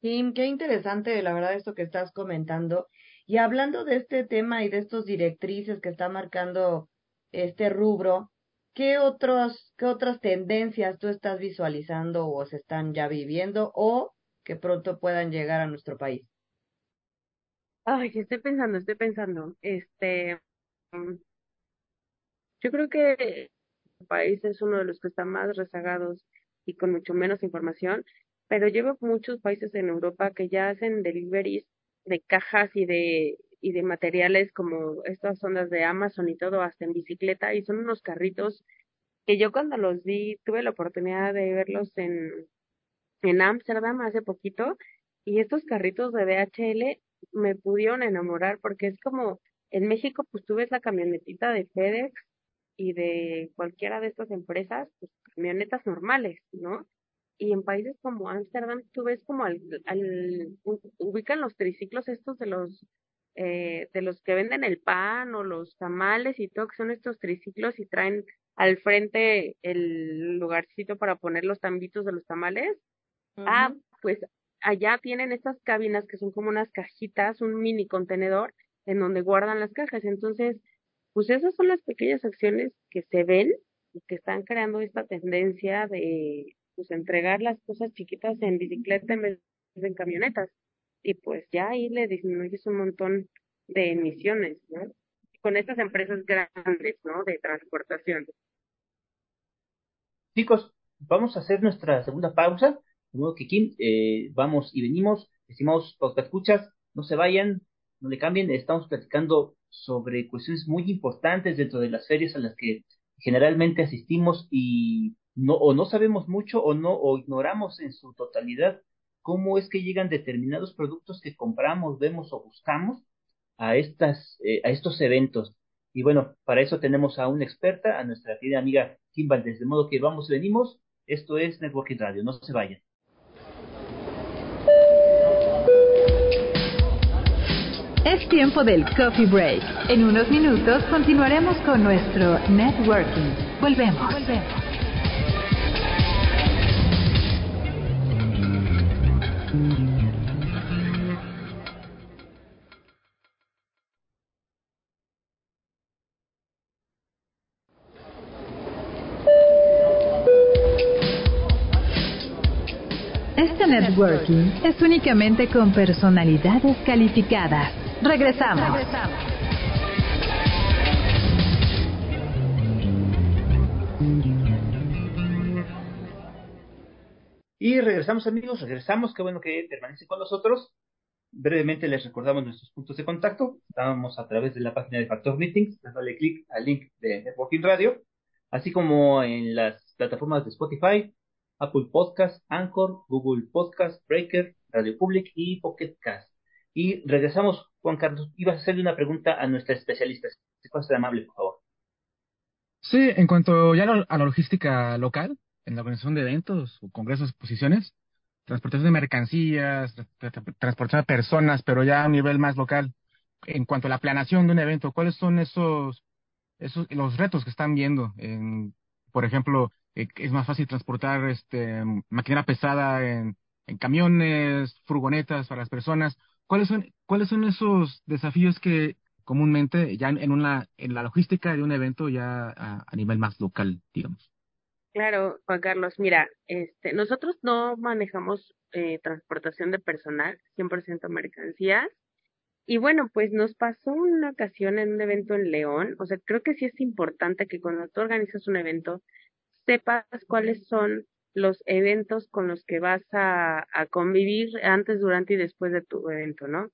Kim, qué interesante, la verdad, esto que estás comentando. Y hablando de este tema y de estos directrices que está marcando este rubro, ¿qué, otros, ¿qué otras tendencias tú estás visualizando o se están ya viviendo o que pronto puedan llegar a nuestro país? Ay, estoy pensando, estoy pensando. Este, mm, yo creo que el país es uno de los que están más rezagados y con mucho menos información, pero llevo muchos países en Europa que ya hacen deliveries de cajas y de y de materiales como estas ondas de Amazon y todo hasta en bicicleta y son unos carritos que yo cuando los vi tuve la oportunidad de verlos en en Ámsterdam hace poquito y estos carritos de DHL me pudieron enamorar porque es como en México pues tú ves la camionetita de FedEx y de cualquiera de estas empresas, pues camionetas normales, ¿no? Y en países como Ámsterdam tú ves como al, al ubican los triciclos estos de los eh, de los que venden el pan o los tamales y todo, que son estos triciclos y traen al frente el lugarcito para poner los tambitos de los tamales. Ah, pues allá tienen estas cabinas que son como unas cajitas, un mini contenedor en donde guardan las cajas. Entonces, pues esas son las pequeñas acciones que se ven y que están creando esta tendencia de pues entregar las cosas chiquitas en bicicleta en vez de en camionetas. Y pues ya ahí le disminuyes un montón de emisiones. Con estas empresas grandes, ¿no? De transportación. Chicos, vamos a hacer nuestra segunda pausa de modo que Kim, vamos y venimos. Estimados escuchas, no se vayan, no le cambien. Estamos platicando sobre cuestiones muy importantes dentro de las ferias a las que generalmente asistimos y no o no sabemos mucho o no o ignoramos en su totalidad cómo es que llegan determinados productos que compramos, vemos o buscamos a estas eh, a estos eventos. Y bueno, para eso tenemos a una experta, a nuestra querida amiga Kim Valdez, de modo que vamos y venimos. Esto es Networking Radio, no se vayan. Es tiempo del coffee break. En unos minutos continuaremos con nuestro networking. Volvemos. Volvemos. Networking es únicamente con personalidades calificadas. Regresamos. Y regresamos amigos, regresamos, qué bueno que permanece con nosotros. Brevemente les recordamos nuestros puntos de contacto. Estábamos a través de la página de Factor Meetings, dale clic al link de Networking Radio, así como en las plataformas de Spotify, Apple Podcast, Anchor, Google Podcast, Breaker, Radio Public y Pocket Cast. Y regresamos, Juan Carlos, ibas a hacerle una pregunta a nuestra especialista. Si puedes ser amable, por favor. Sí, en cuanto ya a la logística local, en la organización de eventos o congresos, exposiciones, transportación de mercancías, transportación de personas, pero ya a un nivel más local. En cuanto a la planeación de un evento, ¿cuáles son esos, esos los retos que están viendo? En, por ejemplo, es más fácil transportar este maquinaria pesada en, en camiones, furgonetas para las personas, ¿Cuáles son, cuáles son esos desafíos que comúnmente ya en una en la logística de un evento ya a, nivel más local, digamos? Claro, Juan Carlos, mira, este, nosotros no manejamos eh, transportación de personal, 100% mercancías. Y bueno, pues nos pasó una ocasión en un evento en León, o sea, creo que sí es importante que cuando tú organizas un evento, sepas cuáles son los eventos con los que vas a, convivir antes, durante y después de tu evento, ¿no?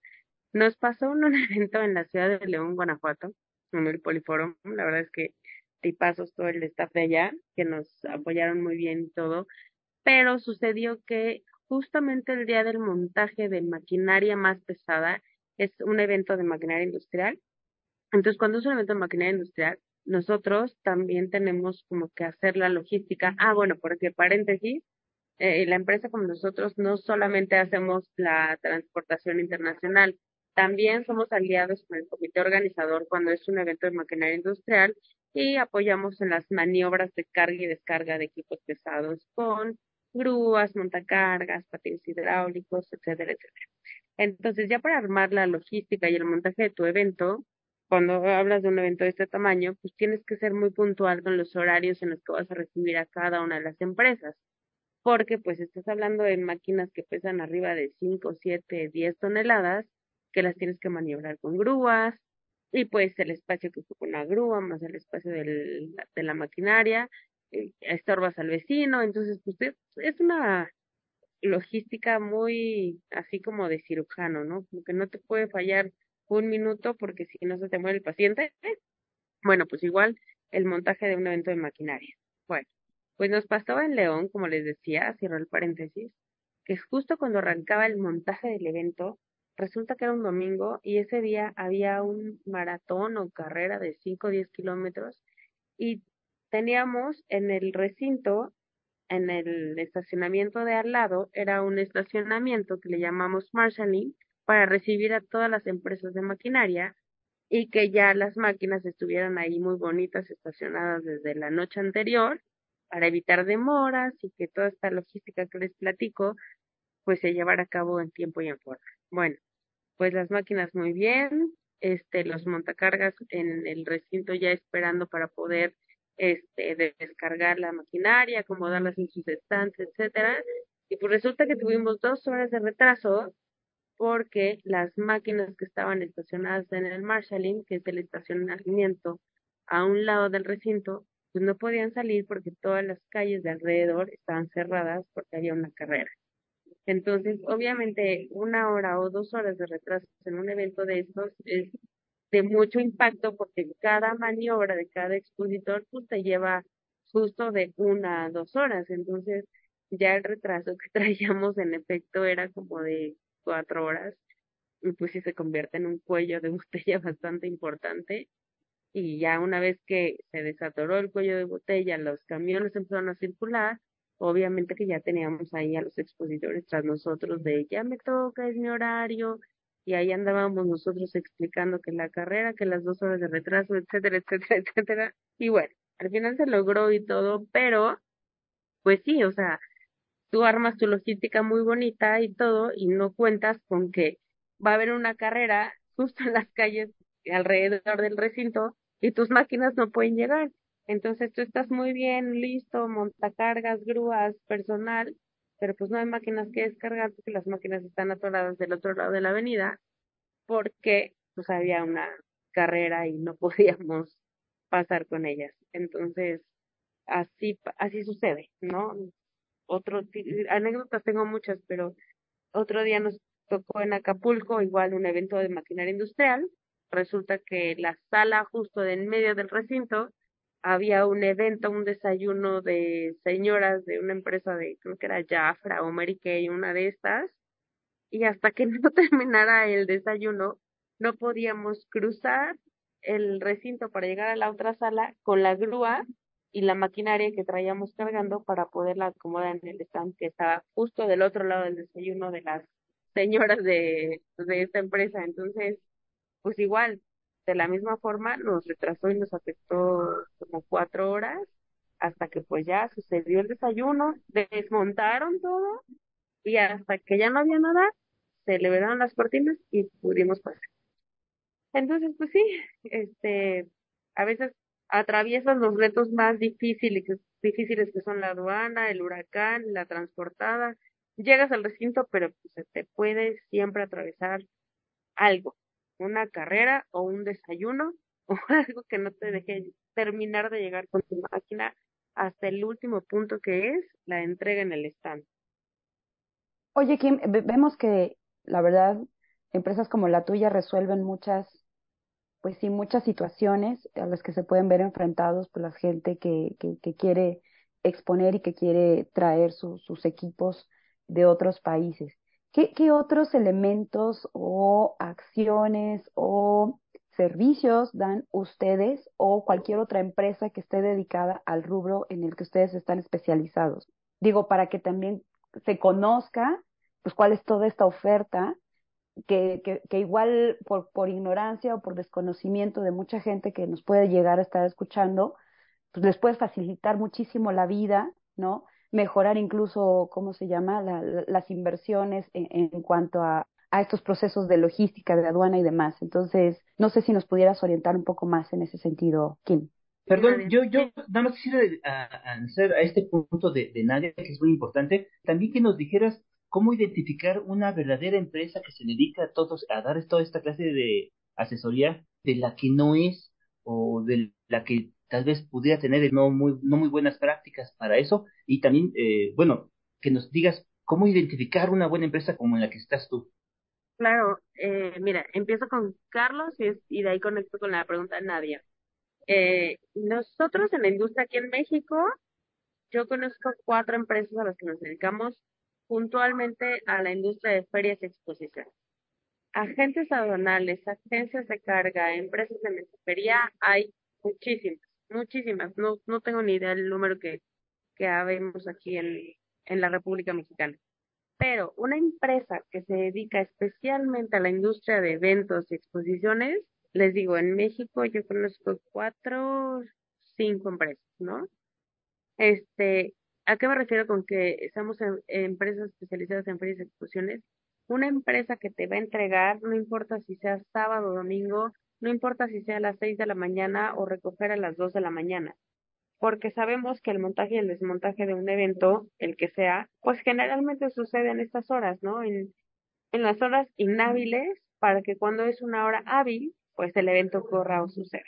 Nos pasó un, evento en la ciudad de León, Guanajuato, en el Poliforum. La verdad es que tipazos todo el staff de allá, que nos apoyaron muy bien y todo. Pero sucedió que justamente el día del montaje de maquinaria más pesada es un evento de maquinaria industrial. Entonces, cuando es un evento de maquinaria industrial, nosotros también tenemos como que hacer la logística. Ah, bueno, porque paréntesis, eh, la empresa como nosotros no solamente hacemos la transportación internacional, también somos aliados con el comité organizador cuando es un evento de maquinaria industrial y apoyamos en las maniobras de carga y descarga de equipos pesados con grúas, montacargas, patines hidráulicos, etcétera, etcétera. Entonces, ya para armar la logística y el montaje de tu evento, cuando hablas de un evento de este tamaño, pues tienes que ser muy puntual con los horarios en los que vas a recibir a cada una de las empresas porque pues estás hablando de máquinas que pesan arriba de 5, 7, 10 toneladas, que las tienes que maniobrar con grúas, y pues el espacio que ocupa una grúa, más el espacio de la maquinaria, eh, estorbas al vecino, entonces pues es una logística muy así como de cirujano, ¿no? Como que no te puede fallar un minuto porque si no se te muere el paciente. Bueno, pues igual el montaje de un evento de maquinaria. Bueno, pues nos pasó en León, como les decía, cierro el paréntesis, que justo cuando arrancaba el montaje del evento, resulta que era un domingo y ese día había un maratón o carrera de 5 o 10 kilómetros y teníamos en el recinto, en el estacionamiento de al lado, era un estacionamiento que le llamamos marshalling para recibir a todas las empresas de maquinaria y que ya las máquinas estuvieran ahí muy bonitas estacionadas desde la noche anterior para evitar demoras y que toda esta logística que les platico pues se llevara a cabo en tiempo y en forma. Bueno, pues las máquinas muy bien, este los montacargas en el recinto ya esperando para poder este descargar la maquinaria, acomodarlas en sus estantes, etcétera. Y pues resulta que tuvimos dos horas de retraso porque las máquinas que estaban estacionadas en el marshalling, que es el estacionamiento a un lado del recinto, pues no podían salir porque todas las calles de alrededor estaban cerradas porque había una carrera. Entonces, obviamente, una hora o dos horas de retraso en un evento de estos es de mucho impacto porque cada maniobra de cada expositor pues te lleva justo de una a dos horas. Entonces, ya el retraso que traíamos en efecto era como de cuatro horas y pues sí se convierte en un cuello de botella bastante importante. Y ya una vez que se desatoró el cuello de botella, los camiones empezaron a circular, obviamente que ya teníamos ahí a los expositores tras nosotros de ya me toca, es mi horario, y ahí andábamos nosotros explicando que la carrera, que las dos horas de retraso, etcétera, etcétera, etcétera, y bueno, al final se logró y todo, pero pues sí, o sea, tú armas tu logística muy bonita y todo, y no cuentas con que va a haber una carrera justo en las calles alrededor del recinto y tus máquinas no pueden llegar. Entonces tú estás muy bien, listo, montacargas, grúas, personal, pero pues no hay máquinas que descargar porque las máquinas están atoradas del otro lado de la avenida porque pues había una carrera y no podíamos pasar con ellas. Entonces, así, así sucede, ¿no? Otro, anécdotas tengo muchas, pero otro día nos tocó en Acapulco, igual un evento de maquinaria industrial, resulta que la sala justo en medio del recinto había un evento, un desayuno de señoras de una empresa de, creo que era Jafra o Mary Kay, una de estas, y hasta que no terminara el desayuno, no podíamos cruzar el recinto para llegar a la otra sala con la grúa y la maquinaria que traíamos cargando para poderla acomodar en el stand que estaba justo del otro lado del desayuno de las señoras de, de esta empresa. Entonces, pues igual, de la misma forma, nos retrasó y nos afectó como cuatro horas hasta que pues ya sucedió el desayuno, desmontaron todo y hasta que ya no había nada, se liberaron las cortinas y pudimos pasar. Entonces, pues sí, este, a veces atraviesas los retos más difíciles, difíciles que son la aduana, el huracán, la transportada, llegas al recinto, pero pues, se te puede siempre atravesar algo, una carrera o un desayuno o algo que no te deje terminar de llegar con tu máquina hasta el último punto que es la entrega en el stand. Oye, Kim, vemos que la verdad empresas como la tuya resuelven muchas, pues sí, muchas situaciones a las que se pueden ver enfrentados por la gente que, que, quiere exponer y que quiere traer sus equipos de otros países. ¿Qué, otros elementos o acciones o servicios dan ustedes o cualquier otra empresa que esté dedicada al rubro en el que ustedes están especializados? digo, para que también se conozca, pues cuál es toda esta oferta, que, que, que igual por, por ignorancia o por desconocimiento de mucha gente que nos puede llegar a estar escuchando, pues les puede facilitar muchísimo la vida, ¿no? Mejorar incluso, ¿cómo se llama?, la, las inversiones en, en cuanto a, a estos procesos de logística, de aduana y demás. Entonces, no sé si nos pudieras orientar un poco más en ese sentido, Kim. Perdón, yo, yo nada más quisiera hacer a, este punto de, de Nadia, que es muy importante, también que nos dijeras cómo identificar una verdadera empresa que se dedica a todos, a dar toda esta clase de asesoría de la que no es, o de la que tal vez pudiera tener no muy, no muy buenas prácticas para eso, y también, eh, bueno, que nos digas cómo identificar una buena empresa como en la que estás tú. Claro, eh, mira, empiezo con Carlos y, y de ahí conecto con la pregunta de Nadia. Eh, nosotros en la industria aquí en México, yo conozco cuatro empresas a las que nos dedicamos puntualmente a la industria de ferias y exposiciones. Agentes aduanales, agencias de carga, empresas de mensajería, hay muchísimas, muchísimas. No, no tengo ni idea del número que, que habemos aquí en, en la República Mexicana. Pero una empresa que se dedica especialmente a la industria de eventos y exposiciones, les digo, en México yo conozco cuatro, cinco empresas, ¿no? Este, ¿a qué me refiero con que somos em, empresas especializadas en ferias y exposiciones? Una empresa que te va a entregar, no importa si sea sábado o domingo, no importa si sea a las seis de la mañana o recoger a las dos de la mañana porque sabemos que el montaje y el desmontaje de un evento, el que sea, pues generalmente sucede en estas horas, ¿no? En, en las horas inhábiles, para que cuando es una hora hábil, pues el evento corra o suceda.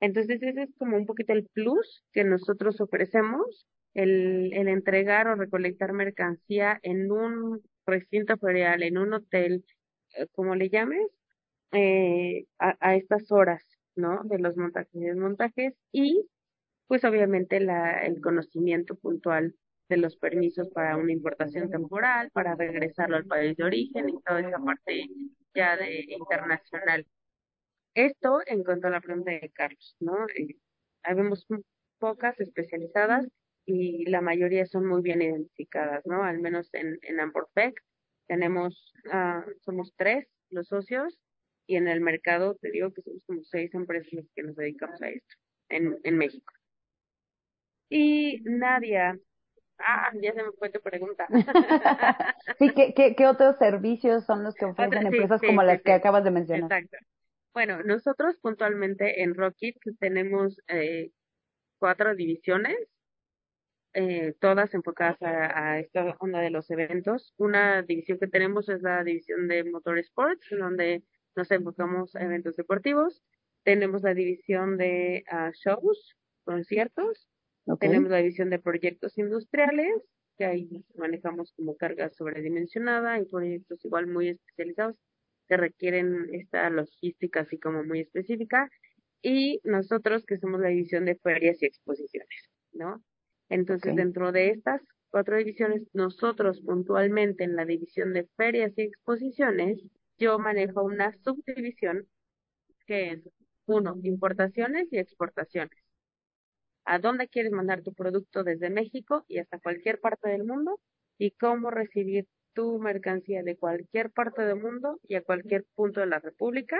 Entonces ese es como un poquito el plus que nosotros ofrecemos, el, el entregar o recolectar mercancía en un recinto ferial, en un hotel, eh, como le llames, eh, a, a estas horas, ¿no? De los montajes y desmontajes y pues obviamente la, el conocimiento puntual de los permisos para una importación temporal, para regresarlo al país de origen y toda esa parte ya de internacional. Esto en cuanto a la pregunta de Carlos, ¿no? Eh, habemos pocas especializadas y la mayoría son muy bien identificadas, ¿no? Al menos en, en Amporfec tenemos, uh, somos tres los socios y en el mercado te digo que somos como seis empresas que nos dedicamos a esto en, en México. Y Nadia, ah, ya se me fue tu pregunta. sí, ¿qué, qué, qué otros servicios son los que ofrecen empresas como las que acabas de mencionar? Exacto. Bueno, nosotros puntualmente en Rocket tenemos eh, cuatro divisiones, eh, todas enfocadas a, a, esta onda de los eventos. Una división que tenemos es la división de Motorsports, donde nos enfocamos a eventos deportivos. Tenemos la división de uh, shows, conciertos, Okay. Tenemos la división de proyectos industriales, que ahí manejamos como carga sobredimensionada y proyectos igual muy especializados que requieren esta logística así como muy específica. Y nosotros que somos la división de ferias y exposiciones, ¿no? Entonces, okay. dentro de estas cuatro divisiones, nosotros puntualmente en la división de ferias y exposiciones, yo manejo una subdivisión que es, uno, importaciones y exportaciones a dónde quieres mandar tu producto desde México y hasta cualquier parte del mundo y cómo recibir tu mercancía de cualquier parte del mundo y a cualquier punto de la República.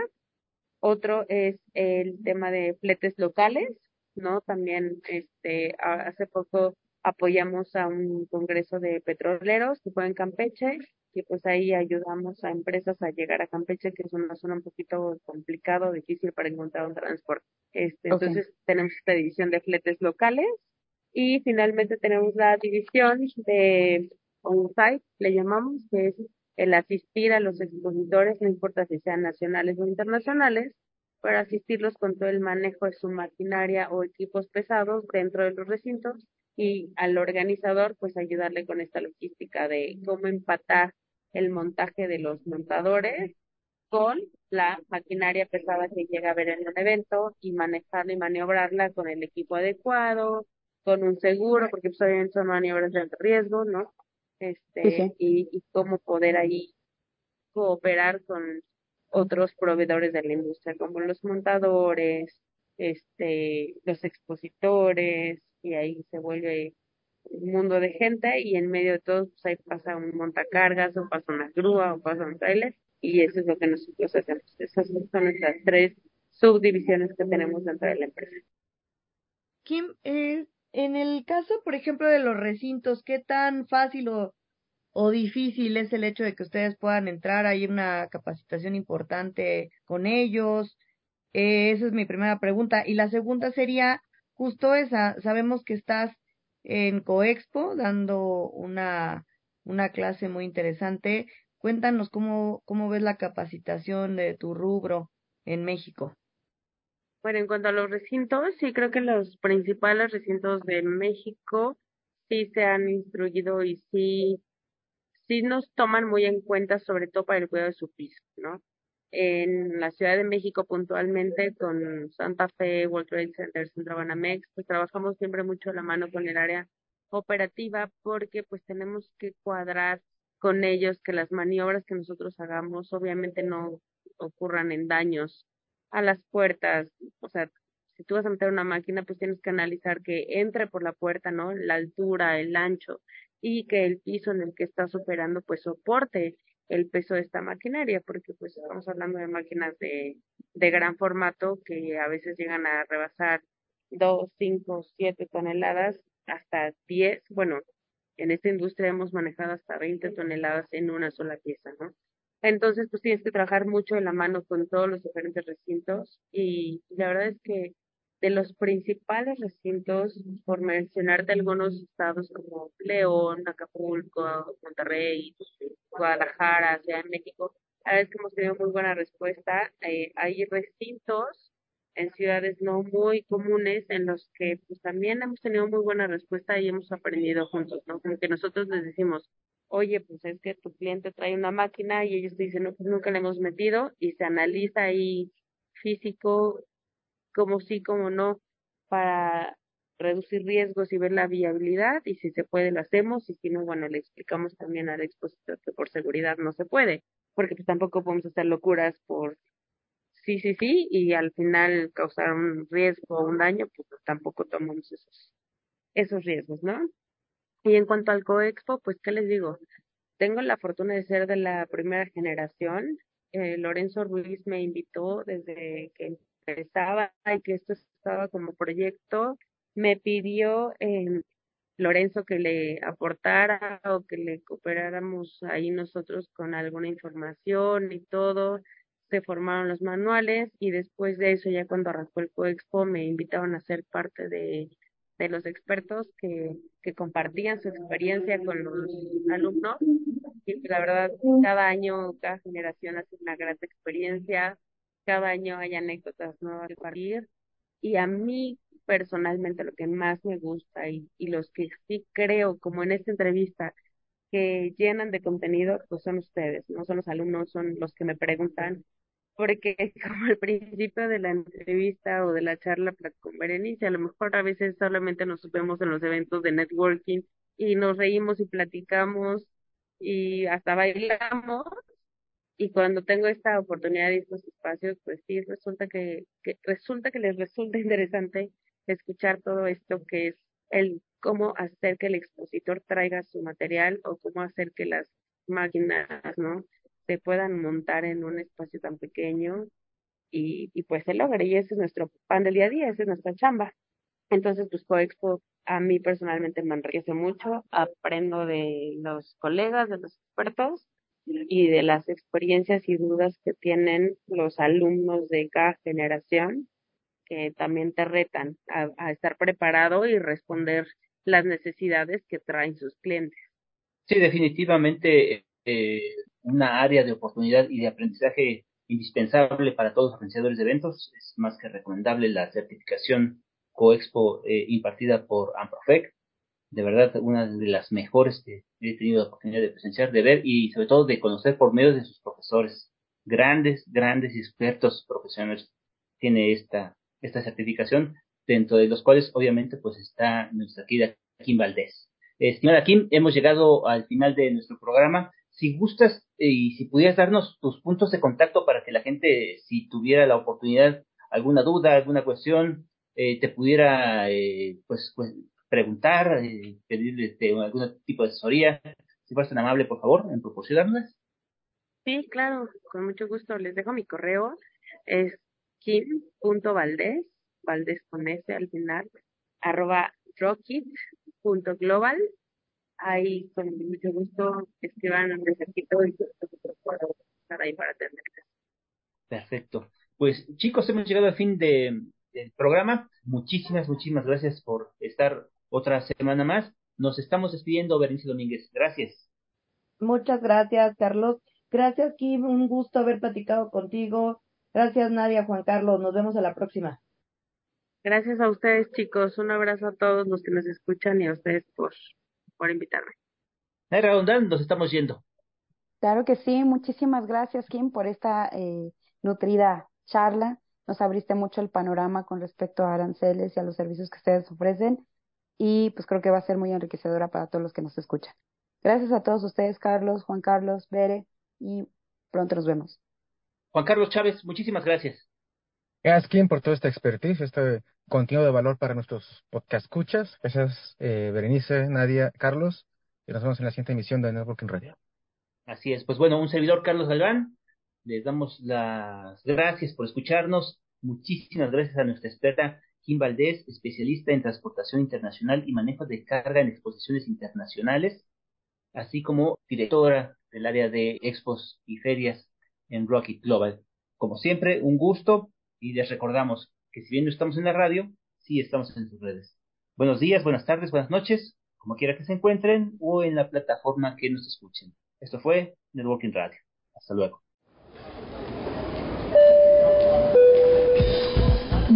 Otro es el tema de fletes locales, ¿no? También este hace poco apoyamos a un congreso de petroleros que fue en Campeche y pues ahí ayudamos a empresas a llegar a Campeche, que es una zona un poquito complicado, difícil para encontrar un transporte. Este, okay. Entonces tenemos esta división de fletes locales y finalmente tenemos la división de on-site, le llamamos, que es el asistir a los expositores, no importa si sean nacionales o internacionales, para asistirlos con todo el manejo de su maquinaria o equipos pesados dentro de los recintos y al organizador pues ayudarle con esta logística de cómo empatar el montaje de los montadores con la maquinaria pesada que llega a ver en un evento y manejarla y maniobrarla con el equipo adecuado, con un seguro, porque pues, obviamente son maniobras de alto riesgo, ¿no? Este, sí, sí. Y, y cómo poder ahí cooperar con otros proveedores de la industria, como los montadores, este, los expositores, y ahí se vuelve un mundo de gente y en medio de todo pues ahí pasa un montacargas o pasa una grúa o pasa un trailer y eso es lo que nosotros hacemos. Esas son nuestras tres subdivisiones que tenemos dentro de la empresa. Kim, eh, en el caso, por ejemplo, de los recintos, ¿qué tan fácil o, o difícil es el hecho de que ustedes puedan entrar? ¿Hay una capacitación importante con ellos? Eh, esa es mi primera pregunta. Y la segunda sería justo esa. Sabemos que estás en Coexpo dando una, una clase muy interesante. Cuéntanos cómo, cómo ves la capacitación de tu rubro en México. Bueno, en cuanto a los recintos, sí creo que los principales recintos de México sí se han instruido y sí, sí nos toman muy en cuenta, sobre todo para el cuidado de su piso, ¿no? En la Ciudad de México puntualmente con Santa Fe, World Trade Center, Centro Banamex, pues trabajamos siempre mucho la mano con el área operativa porque pues tenemos que cuadrar con ellos que las maniobras que nosotros hagamos obviamente no ocurran en daños a las puertas, o sea, si tú vas a meter una máquina, pues tienes que analizar que entre por la puerta, ¿no? La altura, el ancho y que el piso en el que estás operando pues soporte el peso de esta maquinaria, porque pues estamos hablando de máquinas de, de gran formato que a veces llegan a rebasar dos, cinco, siete toneladas, hasta diez, bueno, en esta industria hemos manejado hasta 20 toneladas en una sola pieza, ¿no? Entonces, pues tienes que trabajar mucho de la mano con todos los diferentes recintos y la verdad es que de los principales recintos, por mencionarte algunos estados como León, Acapulco, Monterrey, Guadalajara, Ciudad de México, la verdad es que hemos tenido muy buena respuesta. Eh, hay recintos en ciudades no muy comunes en los que pues también hemos tenido muy buena respuesta y hemos aprendido juntos, ¿no? Como que nosotros les decimos, oye, pues es que tu cliente trae una máquina y ellos te dicen, no, pues nunca le hemos metido y se analiza ahí físico, como sí, como no, para reducir riesgos y ver la viabilidad y si se puede lo hacemos y si no, bueno, le explicamos también al expositor que por seguridad no se puede, porque pues tampoco podemos hacer locuras por sí, sí, sí y al final causar un riesgo o un daño, pues tampoco tomamos esos, esos riesgos, ¿no? Y en cuanto al CoExpo, pues, ¿qué les digo? Tengo la fortuna de ser de la primera generación. Eh, Lorenzo Ruiz me invitó desde que empezaba y que esto estaba como proyecto. Me pidió eh, Lorenzo que le aportara o que le cooperáramos ahí nosotros con alguna información y todo. Se formaron los manuales y después de eso, ya cuando arrancó el CoExpo, me invitaron a ser parte de de los expertos que, que compartían su experiencia con los alumnos. Y la verdad, cada año, cada generación hace una gran experiencia, cada año hay anécdotas nuevas que compartir. Y a mí personalmente lo que más me gusta y, y los que sí creo, como en esta entrevista, que llenan de contenido, pues son ustedes, no son los alumnos, son los que me preguntan porque como al principio de la entrevista o de la charla con Berenice, a lo mejor a veces solamente nos vemos en los eventos de networking y nos reímos y platicamos y hasta bailamos y cuando tengo esta oportunidad de estos espacios, pues sí, resulta que, que resulta que les resulta interesante escuchar todo esto que es el cómo hacer que el expositor traiga su material o cómo hacer que las máquinas, ¿no? se puedan montar en un espacio tan pequeño y, y pues se logra y ese es nuestro pan del día a día, esa es nuestra chamba. Entonces, pues Coexpo a mí personalmente me enriquece mucho, aprendo de los colegas, de los expertos y de las experiencias y dudas que tienen los alumnos de cada generación que también te retan a, estar preparado y responder las necesidades que traen sus clientes. Sí, definitivamente eh, una área de oportunidad y de aprendizaje indispensable para todos los organizadores de eventos. Es más que recomendable la certificación CoExpo eh, impartida por Amprofec. De verdad, una de las mejores que he tenido la oportunidad de presenciar, de ver y sobre todo de conocer por medio de sus profesores. Grandes, grandes expertos profesionales tiene esta, esta certificación, dentro de los cuales obviamente pues está nuestra querida Kim Valdés. Estimada Kim, hemos llegado al final de nuestro programa si gustas eh, y si pudieras darnos tus puntos de contacto para que la gente, si tuviera la oportunidad, alguna duda, alguna cuestión, eh, te pudiera eh, pues, pues preguntar, eh, pedir este, algún tipo de asesoría, si fueras tan amable, por favor, en proporcionarlas. Sí, claro, con mucho gusto. Les dejo mi correo. Es kim.valdez, valdez con S al final, arroba rocket.global. Ahí con mucho gusto escriban un mensajito y puedo estar ahí para atenderles. Perfecto. Pues chicos, hemos llegado al fin de, del programa. Muchísimas, muchísimas gracias por estar otra semana más. Nos estamos despidiendo, Berenice Domínguez. Gracias. Muchas gracias, Carlos. Gracias, Kim. Un gusto haber platicado contigo. Gracias, Nadia, Juan Carlos. Nos vemos a la próxima. Gracias a ustedes, chicos. Un abrazo a todos los que nos escuchan y a ustedes por, por invitarme. Naira nos estamos yendo. Claro que sí. Muchísimas gracias, Kim, por esta eh, nutrida charla. Nos abriste mucho el panorama con respecto a aranceles y a los servicios que ustedes ofrecen. Y pues creo que va a ser muy enriquecedora para todos los que nos escuchan. Gracias a todos ustedes, Carlos, Juan Carlos, Bere, y pronto nos vemos. Juan Carlos Chávez, muchísimas gracias. Gracias, Kim, por toda esta expertise, este contenido de valor para nuestros podcast escuchas. Gracias, eh, Berenice, Nadia, Carlos, y nos vemos en la siguiente emisión de Networking Radio. Así es, pues bueno, un servidor Carlos Galván, les damos las gracias por escucharnos. Muchísimas gracias a nuestra experta Kim Valdés, especialista en transportación internacional y manejo de carga en exposiciones internacionales, así como directora del área de expos y ferias en Rocket Global. Como siempre, un gusto y les recordamos que si bien no estamos en la radio, sí estamos en sus redes. Buenos días, buenas tardes, buenas noches, como quiera que se encuentren o en la plataforma que nos escuchen. Esto fue Networking Radio. Hasta luego.